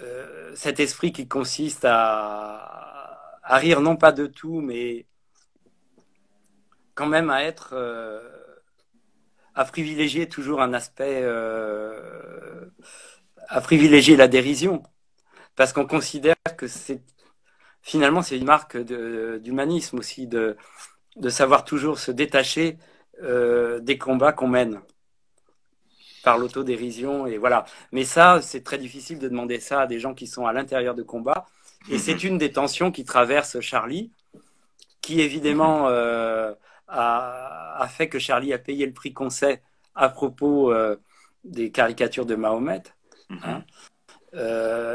euh, cet esprit qui consiste à, rire non pas de tout, mais quand même à être, euh, à privilégier toujours un aspect, à privilégier la dérision, parce qu'on considère que c'est finalement c'est une marque d'humanisme aussi de, de savoir toujours se détacher des combats qu'on mène par l'autodérision et voilà. Mais ça, c'est très difficile de demander ça à des gens qui sont à l'intérieur de combat. Et c'est une des tensions qui traverse Charlie qui évidemment a, a, fait que Charlie a payé le prix qu'on sait à propos des caricatures de Mahomet. Mhm. Hein.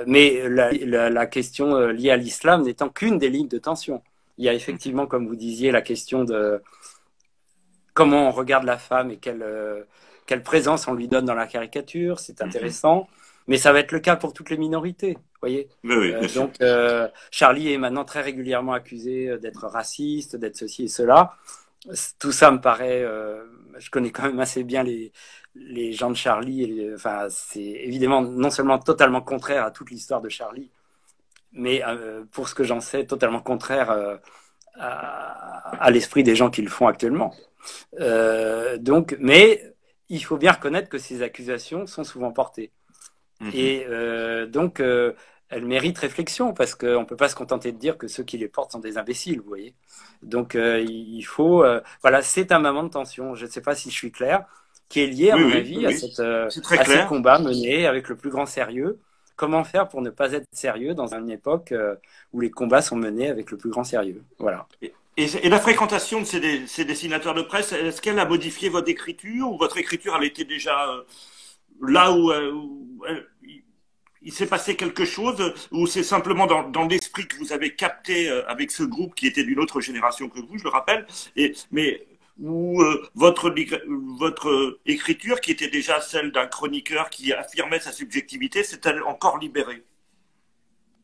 mais la, la, question liée à l'islam n'étant qu'une des lignes de tension. Il y a effectivement, comme vous disiez, la question de comment on regarde la femme et quelle, euh, quelle présence on lui donne dans la caricature. C'est mhm. intéressant. Mais ça va être le cas pour toutes les minorités, voyez. Euh, donc euh, Charlie est maintenant très régulièrement accusé d'être raciste, d'être ceci et cela. Tout ça me paraît. je connais quand même assez bien les, les gens de Charlie. Et enfin, c'est évidemment non seulement totalement contraire à toute l'histoire de Charlie, mais pour ce que j'en sais, totalement contraire à, à l'esprit des gens qui le font actuellement. Euh, donc, mais il faut bien reconnaître que ces accusations sont souvent portées. Mhm. Et euh, donc, euh, elles méritent réflexion parce qu'on ne peut pas se contenter de dire que ceux qui les portent sont des imbéciles, vous voyez. Donc, il faut. voilà, c'est un moment de tension. Je ne sais pas si je suis clair, qui est lié, à mon avis, à, cette, à ce combat mené avec le plus grand sérieux. Comment faire pour ne pas être sérieux dans une époque où les combats sont menés avec le plus grand sérieux Voilà. Et, la fréquentation de ces, dessinateurs de presse, est-ce qu'elle a modifié votre écriture ou votre écriture, elle était déjà euh, là où, euh, euh, il s'est passé quelque chose ou c'est simplement dans, l'esprit que vous avez capté avec ce groupe qui était d'une autre génération que vous, je le rappelle, et, mais ou votre, votre écriture qui était déjà celle d'un chroniqueur qui affirmait sa subjectivité, s'est-elle encore libérée?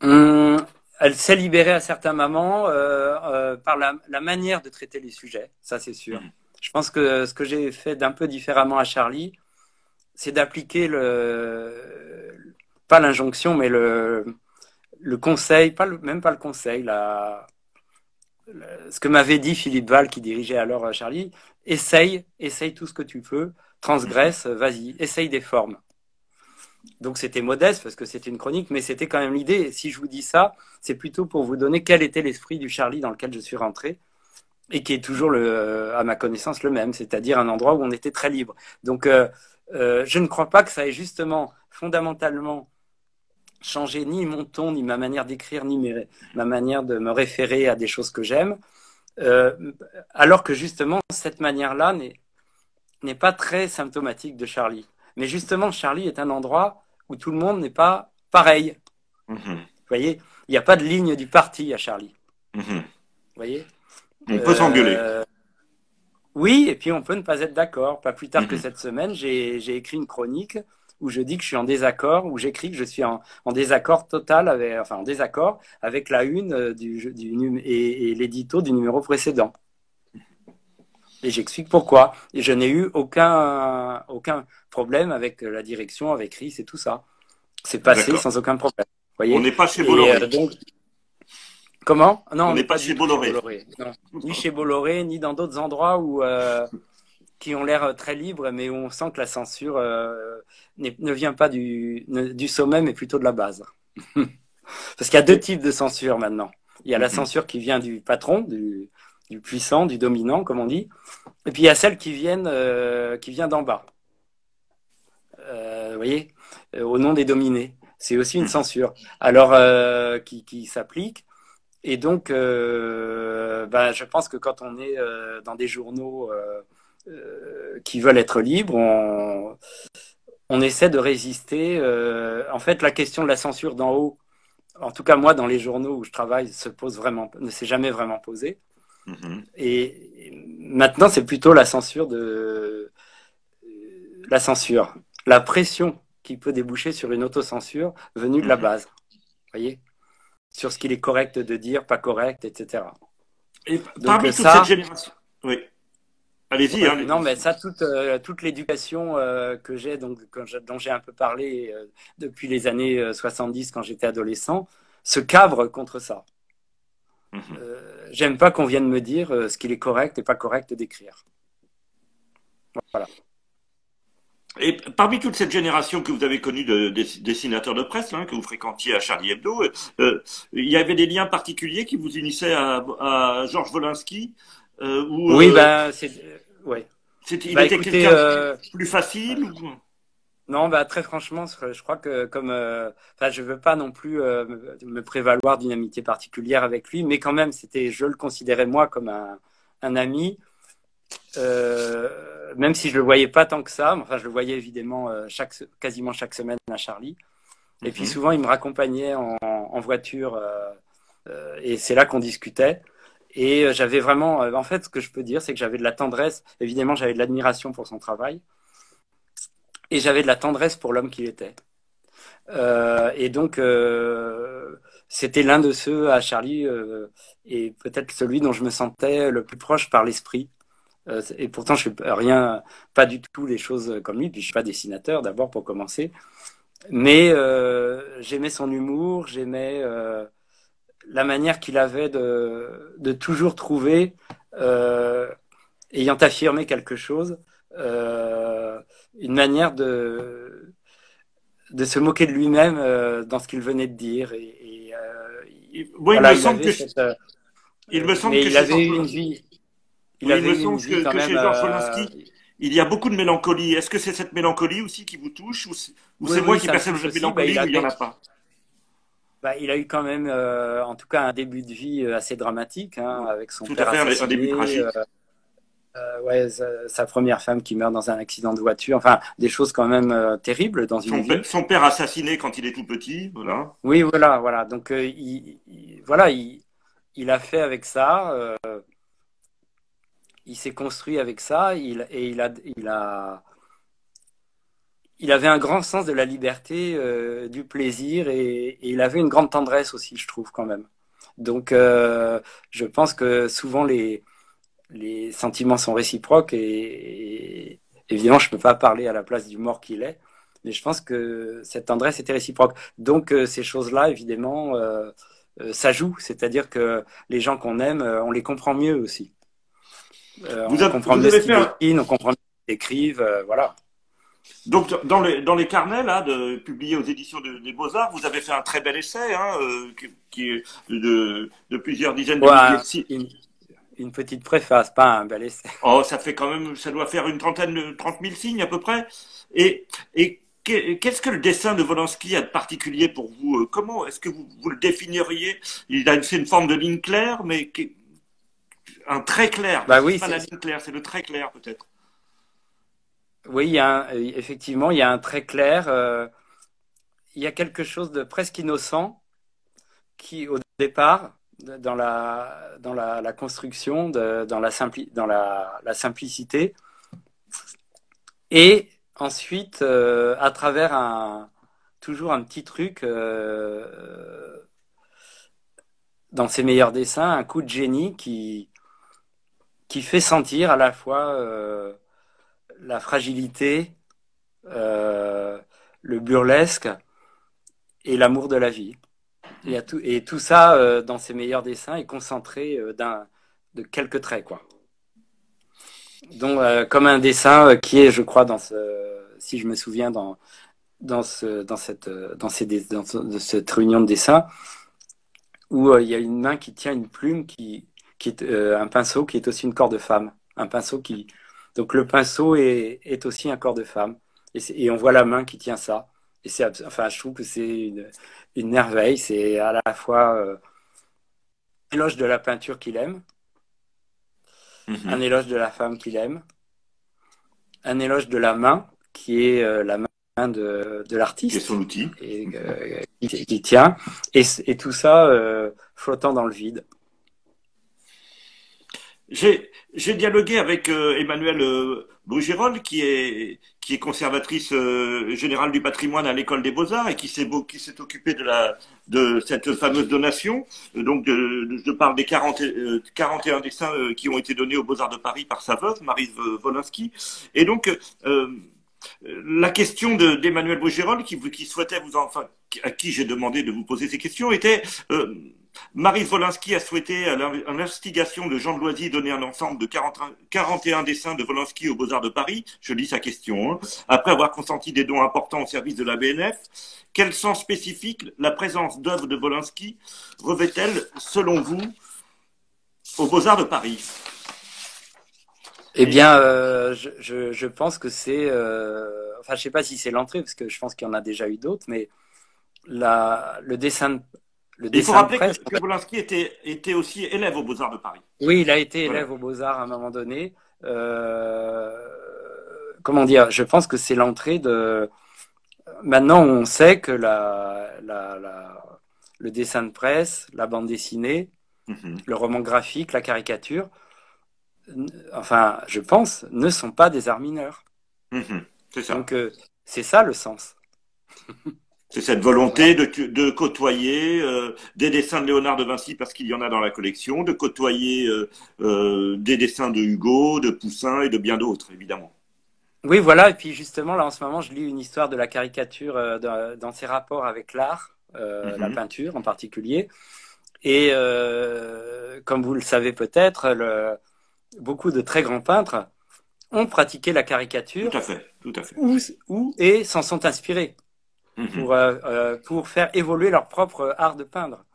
Hum, elle s'est libérée à certains moments euh, euh, par la, manière de traiter les sujets, ça c'est sûr. Mm. Je pense que ce que j'ai fait d'un peu différemment à Charlie, c'est d'appliquer le pas l'injonction, mais le, le conseil, pas même pas le conseil, la, ce que m'avait dit Philippe Val qui dirigeait alors euh, Charlie, essaye, essaye tout ce que tu peux, transgresse, vas-y, essaye des formes. Donc c'était modeste parce que c'était une chronique, mais c'était quand même l'idée. Si je vous dis ça, c'est plutôt pour vous donner quel était l'esprit du Charlie dans lequel je suis rentré et qui est toujours, euh, à ma connaissance, le même, c'est-à-dire un endroit où on était très libre. Donc euh, euh, je ne crois pas que ça ait justement fondamentalement changé ni mon ton, ni ma manière d'écrire, ni ma manière de me référer à des choses que j'aime. alors que justement, cette manière-là n'est pas très symptomatique de Charlie. Mais justement, Charlie est un endroit où tout le monde n'est pas pareil. Mhm. Vous voyez, il n'y a pas de ligne du parti à Charlie. Mhm. Vous voyez On peut s'engueuler. Euh, oui, et puis on peut ne pas être d'accord. Pas plus tard que mhm. cette semaine, j'ai écrit une chronique où je dis que je suis en désaccord, où j'écris que je suis en, désaccord total, avec, enfin en désaccord avec la une euh, du, du, et, et l'édito du numéro précédent. Et j'explique pourquoi. Et je n'ai eu aucun, aucun problème avec la direction, avec RIS et tout ça. C'est passé sans aucun problème. Voyez on n'est pas chez Bolloré. Euh, comment? Non, on n'est pas, chez Bolloré. Ni chez Bolloré, ni dans d'autres endroits où euh, qui ont l'air très libres, mais où on sent que la censure euh, ne vient pas du, du sommet, mais plutôt de la base. Parce qu'il y a deux types de censure maintenant. Il y a la mhm. censure qui vient du patron, du, du puissant, du dominant, comme on dit. Et puis il y a celle qui, viennent, euh, qui vient d'en bas. Euh, vous voyez euh, Au nom des dominés. C'est aussi une censure. Alors, qui, s'applique. Et donc, ben, je pense que quand on est dans des journaux qui veulent être libres, on, on essaie de résister. en fait, la question de la censure d'en haut, en tout cas moi, dans les journaux où je travaille, se pose vraiment, ne s'est jamais vraiment posée. Mhm. Et maintenant, c'est plutôt la censure de la censure, la pression qui peut déboucher sur une autocensure venue de la mhm. base. Voyez, sur ce qu'il est correct de dire, pas correct, etc. Et parmi toute cette génération, oui. Allez-y. Hein, non, mais ça, toute, euh, toute l'éducation euh, que j'ai, donc dont j'ai un peu parlé euh, depuis les années 70 quand j'étais adolescent, se cabre contre ça. Mhm. Euh, j'aime pas qu'on vienne me dire euh, ce qu'il est correct et pas correct d'écrire. Voilà. Et parmi toute cette génération que vous avez connue de, dessinateurs de presse, hein, que vous fréquentiez à Charlie Hebdo, euh, il y avait des liens particuliers qui vous unissaient à, Georges Wolinski Oui, ben, c'est. Ouais. il bah, était quelqu'un plus facile Non, bah très franchement, je crois que comme, euh, enfin, je veux pas non plus euh, me prévaloir d'une amitié particulière avec lui, mais quand même, c'était, je le considérais moi comme un, un ami, euh, même si je le voyais pas tant que ça. Enfin, je le voyais évidemment euh, chaque, quasiment chaque semaine à Charlie. Et puis mhm. souvent, il me raccompagnait en, en voiture, euh, et c'est là qu'on discutait. Et j'avais vraiment, en fait, ce que je peux dire, c'est que j'avais de la tendresse. Évidemment, j'avais de l'admiration pour son travail et j'avais de la tendresse pour l'homme qu'il était. Euh, et donc, euh, c'était l'un de ceux à Charlie, euh, et peut-être celui dont je me sentais le plus proche par l'esprit. Euh, et pourtant, je fais rien, pas du tout les choses comme lui, puis je suis pas dessinateur d'abord pour commencer. Mais euh, j'aimais son humour, j'aimais la manière qu'il avait de, de, toujours trouver, ayant affirmé quelque chose, euh, une manière de, de se moquer de lui-même euh, dans ce qu'il venait de dire. Et, euh, il, me semble que, il me semble que il avait une vie. Il, avait me semble que, que chez Georges Polanski, il y a beaucoup de mélancolie. Est-ce que c'est cette mélancolie aussi qui vous touche ou c'est moi qui perçois cette mélancolie bah, il n'y en a pas? Bah, il a eu quand même, en tout cas, un début de vie assez dramatique, hein, avec son tout père à fait, un début tragique. Euh, ouais, sa, première femme qui meurt dans un accident de voiture, enfin des choses quand même euh, terribles dans une vie. Son père assassiné quand il est tout petit, voilà. Oui, voilà, voilà. Donc euh, il, voilà, il, il, a fait avec ça, il s'est construit avec ça, il, et il a, il a, il avait un grand sens de la liberté, du plaisir, et, et, il avait une grande tendresse aussi, je trouve quand même. Donc je pense que souvent les les sentiments sont réciproques et, évidemment, je ne peux pas parler à la place du mort qu'il est, mais je pense que cette tendresse était réciproque. Donc, euh, ces choses-là, évidemment, euh, euh, ça joue, c'est-à-dire que les gens qu'on aime, on les comprend mieux aussi. on comprend mieux ce qu'ils on comprend mieux ce qu'ils écrivent, voilà. Donc, dans les, dans les carnets, là, de, publiés aux éditions des Beaux-Arts, vous avez fait un très bel essai, hein, qui, est de, de, plusieurs dizaines de milliers une petite préface, pas un bel essai. Oh, ça fait quand même, ça doit faire une trentaine de 30 000 signes à peu près. Et, et qu'est-ce que le dessin de Volansky a de particulier pour vous euh, Comment est-ce que vous, vous, le définiriez? Il a c'est une forme de ligne claire, mais un trait clair. Bah oui, pas la ligne claire, c'est le trait clair peut-être. Oui, il y a un, effectivement, il y a un trait clair. Euh, il y a quelque chose de presque innocent qui, au départ, dans la, dans la, construction, dans, la, dans la, simplicité. Et ensuite, euh, à travers un, toujours un petit truc euh, dans ses meilleurs dessins, un coup de génie qui, qui fait sentir à la fois euh, la fragilité, euh, le burlesque et l'amour de la vie. Et, tout, ça, euh, dans ses meilleurs dessins, est concentré euh, de quelques traits, quoi. Donc, comme un dessin qui est, je crois, dans ce, si je me souviens, dans, dans, dans, cette, dans, cette réunion de dessins, où il y a une main qui tient une plume, qui, qui est un pinceau, qui est aussi une corps de femme. Un pinceau qui. Donc, le pinceau est, est aussi un corps de femme. Et, et on voit la main qui tient ça. Et c'est, enfin, je trouve que c'est une, une merveille. C'est à la fois euh, un éloge de la peinture qu'il aime, mhm. un éloge de la femme qu'il aime, un éloge de la main qui est euh, la main de, de l'artiste. son outil. Et, euh, qui, tient. Et, et tout ça flottant dans le vide. J'ai dialogué avec Emmanuel Bougérol, qui est, qui est conservatrice euh, générale du patrimoine à l'école des beaux-arts et qui s'est qui occupée de de cette fameuse donation. Donc de, je parle des 40, 41 euh, dessins euh, qui ont été donnés aux Beaux-Arts de Paris par sa veuve, Marie Wolinski. Et donc la question d'Emmanuel Bougérol, qui, qui souhaitait vous enfin à qui j'ai demandé de vous poser ces questions, était Marie Wolinski a souhaité, à l'investigation de Jean de Loisy, donner un ensemble de 41 dessins de Wolinski aux Beaux-Arts de Paris. Je lis sa question. Hein. Après avoir consenti des dons importants au service de la BNF, quel sens spécifique la présence d'œuvres de Wolinski revêt-elle, selon vous, aux Beaux-Arts de Paris? Eh bien, euh, je, pense que c'est, euh, enfin, je sais pas si c'est l'entrée parce que je pense qu'il y en a déjà eu d'autres, mais le dessin, le Il faut rappeler que, que Polanski était, était aussi élève aux Beaux Arts de Paris. Oui, il a été élève aux Beaux Arts à un moment donné. Euh, comment dire Je pense que c'est l'entrée de. Maintenant, on sait que la, la, la, le dessin de presse, la bande dessinée, mhm. le roman graphique, la caricature enfin, je pense, ne sont pas des arts mineurs. Mhm, c'est ça. Donc, euh, c'est ça le sens. c'est cette volonté de, de côtoyer euh, des dessins de Léonard de Vinci parce qu'il y en a dans la collection, de côtoyer euh, des dessins de Hugo, de Poussin et de bien d'autres, évidemment. Oui, voilà. Et puis justement, là, en ce moment, je lis une histoire de la caricature dans ses rapports avec l'art, la mhm. peinture en particulier. Et comme vous le savez peut-être, beaucoup de très grands peintres ont pratiqué la caricature. Tout à fait, tout à fait. Ou, et s'en sont inspirés mhm. pour, euh, euh, pour faire évoluer leur propre art de peindre.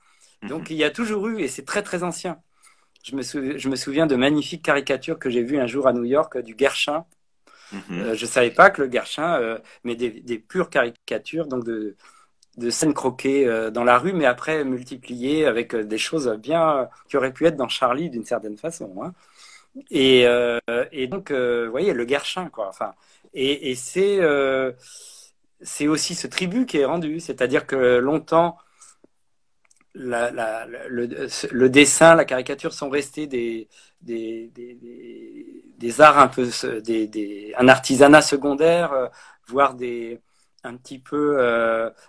Mhm. Donc il y a toujours eu, et c'est très très ancien. Je me, je me souviens de magnifiques caricatures que j'ai vues un jour à New York du Guerchin. Mhm. Euh, je ne savais pas que le Guerchin, mais des, des, pures caricatures, donc de, de scènes croquées dans la rue, mais après multipliées avec des choses bien qui auraient pu être dans Charlie d'une certaine façon. Hein. Et, euh, et donc, euh, vous voyez, le Guerchin, quoi. Enfin, et, et c'est euh, c'est aussi ce tribut qui est rendu, c'est-à-dire que longtemps, la, la, le, le, dessin, la caricature sont restés des, des, des, des arts un peu, des, un artisanat secondaire, euh, voire des, un petit peu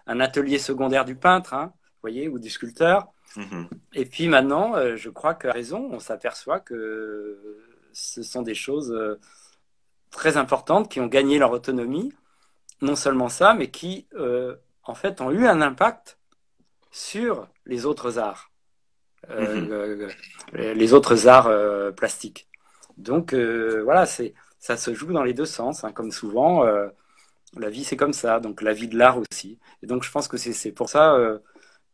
un atelier secondaire du peintre, hein, voyez, ou du sculpteur. Mhm. Et puis maintenant, euh, je crois qu'à raison, on s'aperçoit que ce sont des choses euh, très importantes qui ont gagné leur autonomie. Non seulement ça, mais qui, euh, en fait, ont eu un impact sur les autres arts, mhm. les autres arts plastiques. Donc voilà, c'est ça se joue dans les deux sens, hein, comme souvent. la vie, c'est comme ça. Donc la vie de l'art aussi. Et donc je pense que c'est pour ça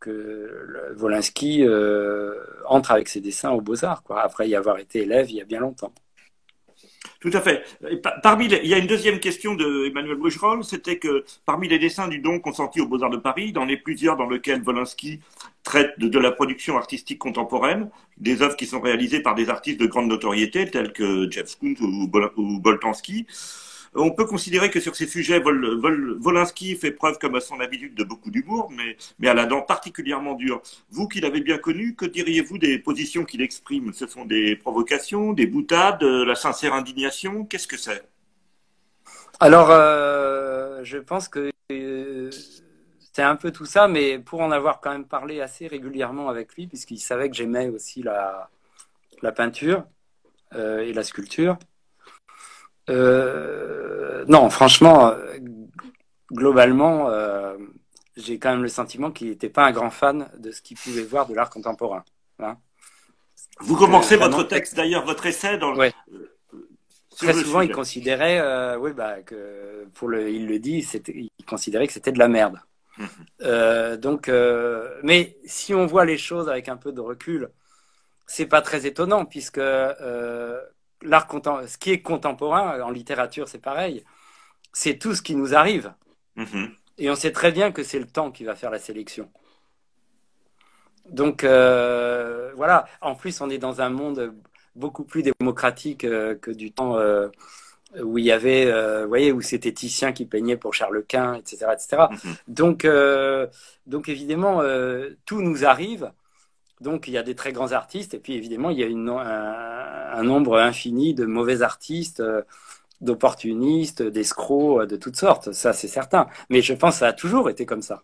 que Wolinski euh, entre avec ses dessins aux Beaux-Arts, quoi, après y avoir été élève il y a bien longtemps. Tout à fait. Parmi il y a une deuxième question de Emmanuel Bougerolles, c'était que parmi les dessins du don consentis aux Beaux-Arts de Paris, dans les plusieurs dans lesquels Wolinski traite de, la production artistique contemporaine, des œuvres qui sont réalisées par des artistes de grande notoriété tels que Jeff Koons ou, ou Boltanski, on peut considérer que sur ces sujets, Vol, Volinsky fait preuve, comme à son habitude, de beaucoup d'humour, mais, à la dent particulièrement dure. Vous qui l'avez bien connu, que diriez-vous des positions qu'il exprime? Ce sont des provocations, des boutades, la sincère indignation? Qu'est-ce que c'est? Alors, euh, je pense que euh, c'est un peu tout ça, mais pour en avoir quand même parlé assez régulièrement avec lui, puisqu'il savait que j'aimais aussi la, peinture euh, et la sculpture. Euh, non, franchement, globalement, euh, j'ai quand même le sentiment qu'il n'était pas un grand fan de ce qu'il pouvait voir de l'art contemporain. Hein. Vous commencez euh, votre texte, d'ailleurs, votre essai dans ouais. Très souvent, il considérait, oui, bah, que pour le, il le dit, il considérait que c'était de la merde. Mhm. donc, mais si on voit les choses avec un peu de recul, c'est pas très étonnant puisque l'art ce qui est contemporain en littérature, c'est pareil. C'est tout ce qui nous arrive. Mm-hmm. Et on sait très bien que c'est le temps qui va faire la sélection. Donc euh, voilà. En plus, on est dans un monde beaucoup plus démocratique euh, que du temps euh, où il y avait, vous voyez, où c'était Titien qui peignait pour Charles Quint, etc., etc. Mm-hmm. Donc, donc évidemment, tout nous arrive. Donc il y a des très grands artistes et puis évidemment il y a une, un, nombre infini de mauvais artistes, euh, d'opportunistes, d'escrocs, euh, de toutes sortes. Ça c'est certain. Mais je pense que ça a toujours été comme ça.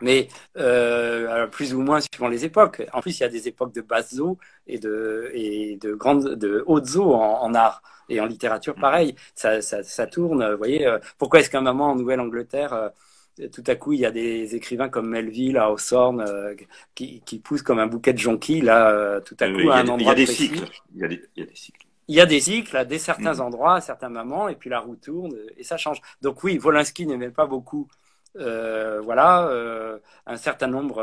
Mais euh, plus ou moins suivant les époques. En plus il y a des époques de basse eau et de, et de, grandes, de hautes eaux en, art et en littérature pareil. Ça, ça, ça tourne. Vous voyez, pourquoi est-ce qu'un moment en Nouvelle-Angleterre tout à coup, il y a des écrivains comme Melville à Hawthorne euh, qui, qui, poussent comme un bouquet de jonquilles, là, euh, tout à coup, à un endroit. Il y a des cycles. Il y a des, il y a des cycles. Il y a des cycles à des certains mm. endroits, à certains moments, et puis la roue tourne et ça change. Donc oui, Wolinski n'aimait pas beaucoup, euh, voilà, un certain nombre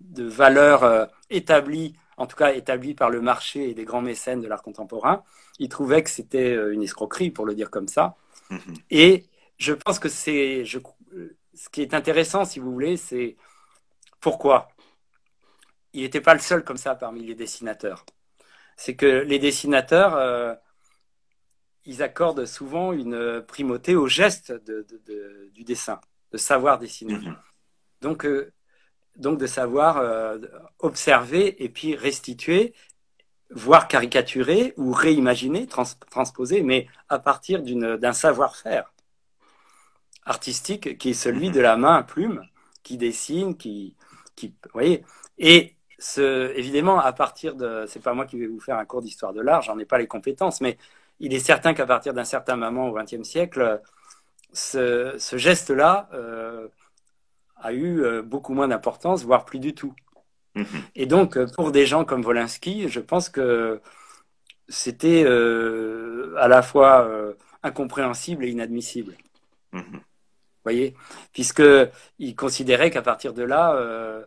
de valeurs établies en tout cas établi par le marché et des grands mécènes de l'art contemporain. Il trouvait que c'était une escroquerie, pour le dire comme ça. Mhm. Et je pense que c'est, ce qui est intéressant, si vous voulez, c'est pourquoi il n'était pas le seul comme ça parmi les dessinateurs. C'est que les dessinateurs, euh, ils accordent souvent une primauté au geste du dessin, de savoir dessiner. Mhm. Donc, euh, donc de savoir euh, observer et puis restituer, voire caricaturer ou réimaginer, transposer, mais à partir d'un savoir-faire artistique qui est celui de la main à plume, qui dessine, qui, qui, voyez. Et ce, évidemment, à partir de, c'est pas moi qui vais vous faire un cours d'histoire de l'art, j'en ai pas les compétences, mais il est certain qu'à partir d'un certain moment au XXe siècle, ce, ce geste-là euh, a eu euh, beaucoup moins d'importance, voire plus du tout. Mhm. Et donc, pour des gens comme Wolinski, je pense que c'était euh, à la fois incompréhensible et inadmissible. Mhm voyez, puisqu'il considérait qu'à partir de là, euh,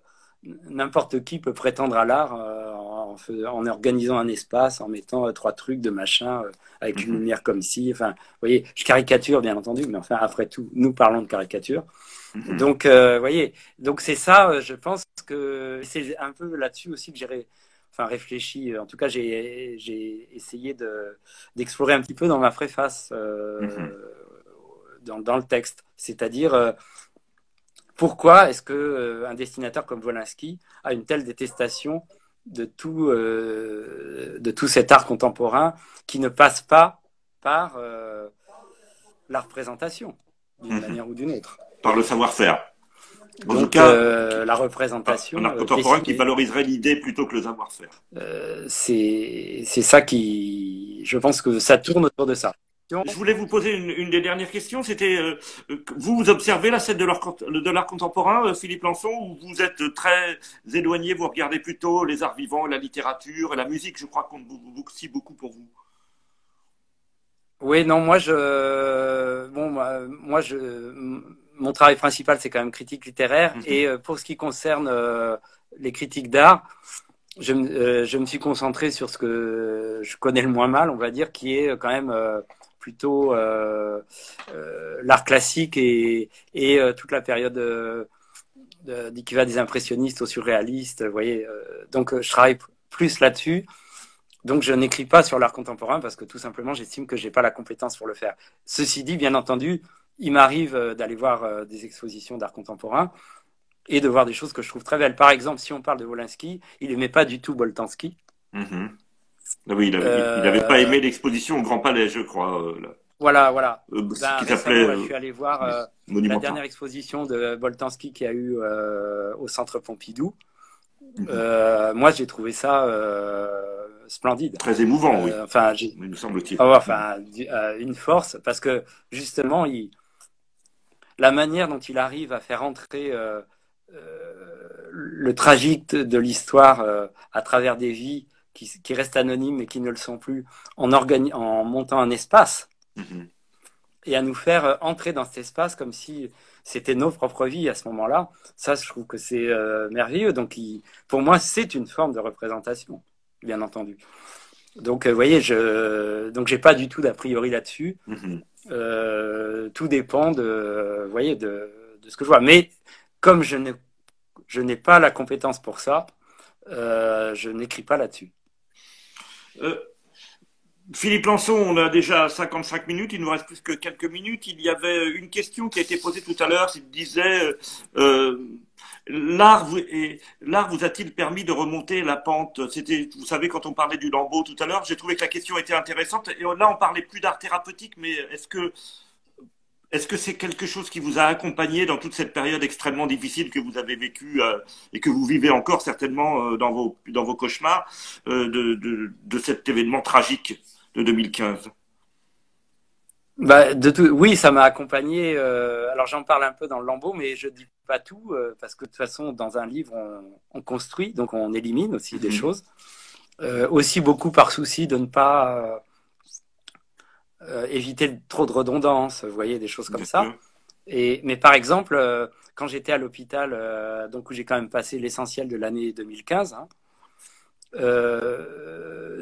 n'importe qui peut prétendre à l'art euh, en, organisant un espace, en mettant euh, trois trucs de machin, avec une mhm. lumière comme ci. Enfin, vous voyez, je caricature bien entendu, mais enfin après tout, nous parlons de caricature. Mhm. Donc, vous voyez, donc c'est ça, je pense que c'est un peu là-dessus aussi que j'ai enfin, réfléchi. En tout cas, j'ai essayé d'explorer un petit peu dans ma préface. Mhm dans, le texte. C'est-à-dire, euh, pourquoi est-ce qu'un euh, un dessinateur comme Wolinski a une telle détestation de tout, euh, de tout cet art contemporain qui ne passe pas par la représentation, d'une mhm. manière ou d'une autre? Par le savoir-faire. En tout cas, la représentation. Un art contemporain qui valoriserait l'idée plutôt que le savoir-faire. c'est ça qui. Je pense que ça tourne autour de ça. Je voulais vous poser une, des dernières questions. C'était, euh, vous, observez la scène de l'art contemporain, euh, Philippe Lançon, ou vous êtes très éloigné, vous regardez plutôt les arts vivants, la littérature et la musique, je crois, compte aussi beaucoup pour vous. Oui, non, moi, je, bon, moi, je, mon travail principal, c'est quand même critique littéraire. Mhm. Et euh, pour ce qui concerne les critiques d'art, je, je, me suis concentré sur ce que je connais le moins mal, on va dire, qui est quand même plutôt euh, euh, l'art classique et, euh, toute la période qui va des impressionnistes aux surréalistes. Vous voyez, donc je travaille plus là-dessus. Donc je n'écris pas sur l'art contemporain parce que tout simplement j'estime que j'ai pas la compétence pour le faire. Ceci dit, bien entendu, il m'arrive d'aller voir des expositions d'art contemporain et de voir des choses que je trouve très belles. Par exemple, si on parle de Wolinski, il n'aimait pas du tout Boltanski. Mm-hmm. Oui, il n'avait pas aimé l'exposition au Grand Palais, je crois. Euh, voilà, voilà. Euh, ben, qui s'appelait. je suis allé voir euh, la dernière exposition de Boltanski qui a eu au Centre Pompidou. Mhm. moi, j'ai trouvé ça splendide. Très émouvant, oui. Enfin, nous semble-t-il. Ah enfin, une force parce que justement, il... la manière dont il arrive à faire entrer le tragique de l'histoire à travers des vies qui, restent anonymes et qui ne le sont plus en, en montant un espace mhm. et à nous faire euh, entrer dans cet espace comme si c'était nos propres vies à ce moment-là. Ça, je trouve que c'est euh, merveilleux. Donc, pour moi, c'est une forme de représentation, bien entendu. Donc, vous euh, voyez, je donc j'ai pas du tout d'a priori là-dessus. Mhm. tout dépend de, voyez, de, de, ce que je vois. Mais comme je n'ai je n'ai pas la compétence pour ça, je n'écris pas là-dessus. Euh, Philippe Lançon, on a déjà 55 minutes, il nous reste plus que quelques minutes. Il y avait une question qui a été posée tout à l'heure, il disait euh, euh, l'art vous, a-t-il permis de remonter la pente? C'était, vous savez, quand on parlait du lambeau tout à l'heure, j'ai trouvé que la question était intéressante. Et là, on parlait plus d'art thérapeutique, mais est-ce que est-ce que c'est quelque chose qui vous a accompagné dans toute cette période extrêmement difficile que vous avez vécue euh, et que vous vivez encore certainement euh, dans, vos, dans vos cauchemars euh, de, de, de, cet événement tragique de 2015 bah, de tout, oui, ça m'a accompagné. alors j'en parle un peu dans le lambeau, mais je dis pas tout parce que de toute façon, dans un livre, on, on construit, donc on élimine aussi des mhm. choses. aussi beaucoup par souci de ne pas euh, éviter trop de redondance, vous voyez, des choses comme ça. Et, mais par exemple, euh, quand j'étais à l'hôpital, euh, donc où j'ai quand même passé l'essentiel de l'année 2015, hein,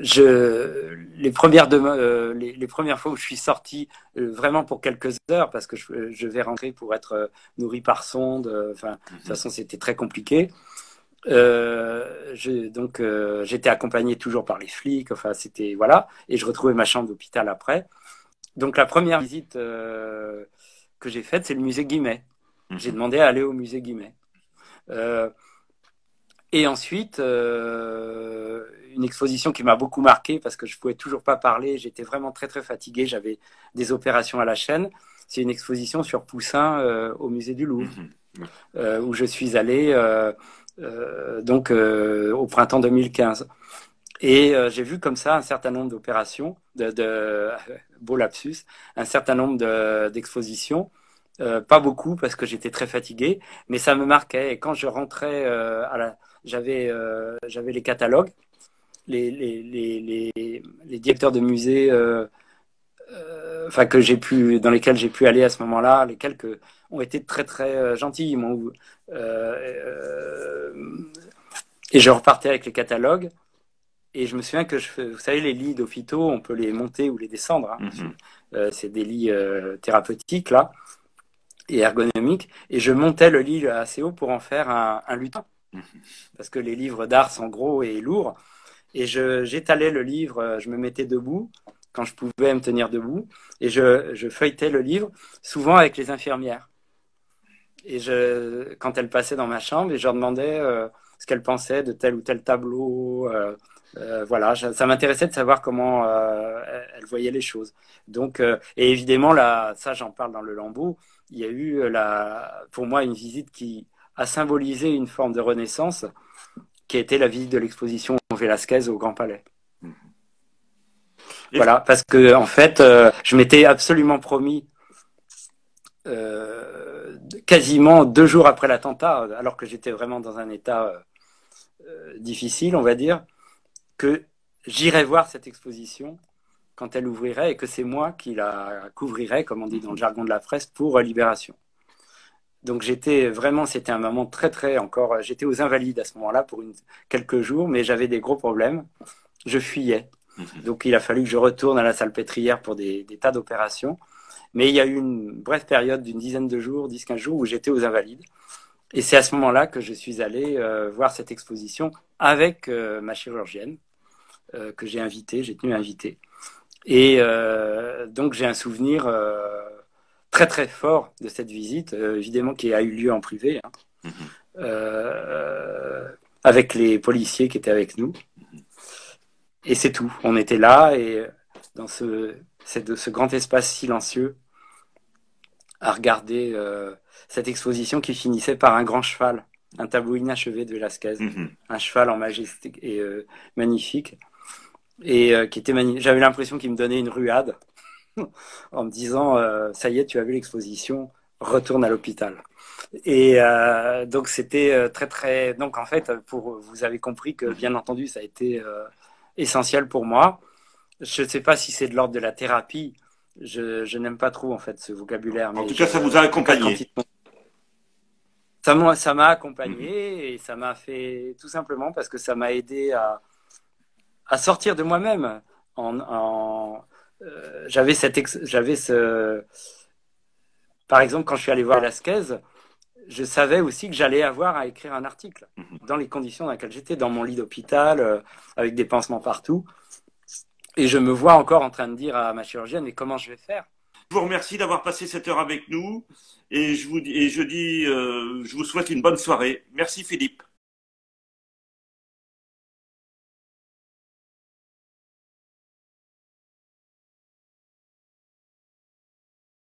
je, les premières les, premières fois où je suis sorti vraiment pour quelques heures parce que je, vais rentrer pour être nourri par sonde. Enfin, de toute mhm. façon, c'était très compliqué. donc, j'étais accompagné toujours par les flics. Enfin, c'était voilà, et je retrouvais ma chambre d'hôpital après. Donc, la première visite que j'ai faite, c'est le musée Guimet. Mhm. J'ai demandé à aller au musée Guimet. et ensuite, une exposition qui m'a beaucoup marqué parce que je pouvais toujours pas parler. J'étais vraiment très très fatigué. J'avais des opérations à la chaîne. C'est une exposition sur Poussin euh, au musée du Louvre mhm. euh, où je suis allé euh, donc au printemps 2015. Et j'ai vu comme ça un certain nombre d'opérations, de, de beau lapsus, un certain nombre d'expositions. pas beaucoup parce que j'étais très fatigué, mais ça me marquait. Et quand je rentrais la, j'avais j'avais les catalogues les, les, les, les, directeurs de musées euh, euh, enfin que j'ai pu dans lesquels j'ai pu aller à ce moment-là les quelques ont été très très euh, gentils et je repartais avec les catalogues et je me souviens que je vous savez les lits d'hôpitaux on peut les monter ou les descendre hein. mm-hmm. c'est des lits thérapeutiques là et ergonomiques et je montais le lit assez haut pour en faire un, un lutin mm-hmm. parce que les livres d'art sont gros et lourds et j'étalais le livre, euh, je me mettais debout quand je pouvais me tenir debout, et je, je feuilletais le livre, souvent avec les infirmières. Et je, quand elles passaient dans ma chambre, et je leur demandais euh, ce qu'elles pensaient de tel ou tel tableau. Euh, voilà, ça m'intéressait de savoir comment elles voyaient les choses. Donc, et évidemment, là, ça, j'en parle dans le lambeau. Il y a eu, la, pour moi, une visite qui a symbolisé une forme de renaissance qui a été la visite de l'exposition Velasquez au Grand Palais. Voilà, parce que en fait, euh, je m'étais absolument promis euh, quasiment deux jours après l'attentat, alors que j'étais vraiment dans un état euh, difficile, on va dire, que j'irais voir cette exposition quand elle ouvrirait et que c'est moi qui la couvrirais, comme on dit dans le jargon de la presse, pour Libération. Donc j'étais vraiment, c'était un moment très très encore. J'étais aux Invalides à ce moment-là pour une, quelques jours, mais j'avais des gros problèmes. Je fuyais. Mhm. Donc il a fallu que je retourne à la salle pétrière pour des, tas d'opérations. Mais il y a eu une brève période d'une dizaine de jours, 10-15 jours, où j'étais aux Invalides. Et c'est à ce moment-là que je suis allé euh, voir cette exposition avec euh, ma chirurgienne, euh, que j'ai invitée, j'ai tenu à inviter. Et donc j'ai un souvenir très très fort de cette visite, euh, évidemment qui a eu lieu en privé, hein. mhm. euh, avec les policiers qui étaient avec nous. Et c'est tout. On était là et dans ce, ce grand espace silencieux à regarder euh, cette exposition qui finissait par un grand cheval, un tableau inachevé de Velasquez, mhm. un cheval en majesté et magnifique, et qui était J'avais l'impression qu'il me donnait une ruade en me disant euh, ça y est, tu as vu l'exposition, retourne à l'hôpital. Et euh, donc c'était euh, très très donc en fait pour vous avez compris que bien entendu ça a été essentiel pour moi. Je ne sais pas si c'est de l'ordre de la thérapie. Je, n'aime pas trop en fait ce vocabulaire. en tout cas, ça vous a accompagné. Ça m'a ça m'a accompagné et ça m'a fait tout simplement parce que ça m'a aidé à, à sortir de moi-même. En euh, j'avais cette j'avais ce par exemple quand je suis allé voir Velasquez je savais aussi que j'allais avoir à écrire un article mhm. dans les conditions dans lesquelles j'étais dans mon lit d'hôpital euh, avec des pansements partout. Et je me vois encore en train de dire à ma chirurgienne mais comment je vais faire? Je vous remercie d'avoir passé cette heure avec nous. Et je vous et je dis euh, je vous souhaite une bonne soirée. Merci Philippe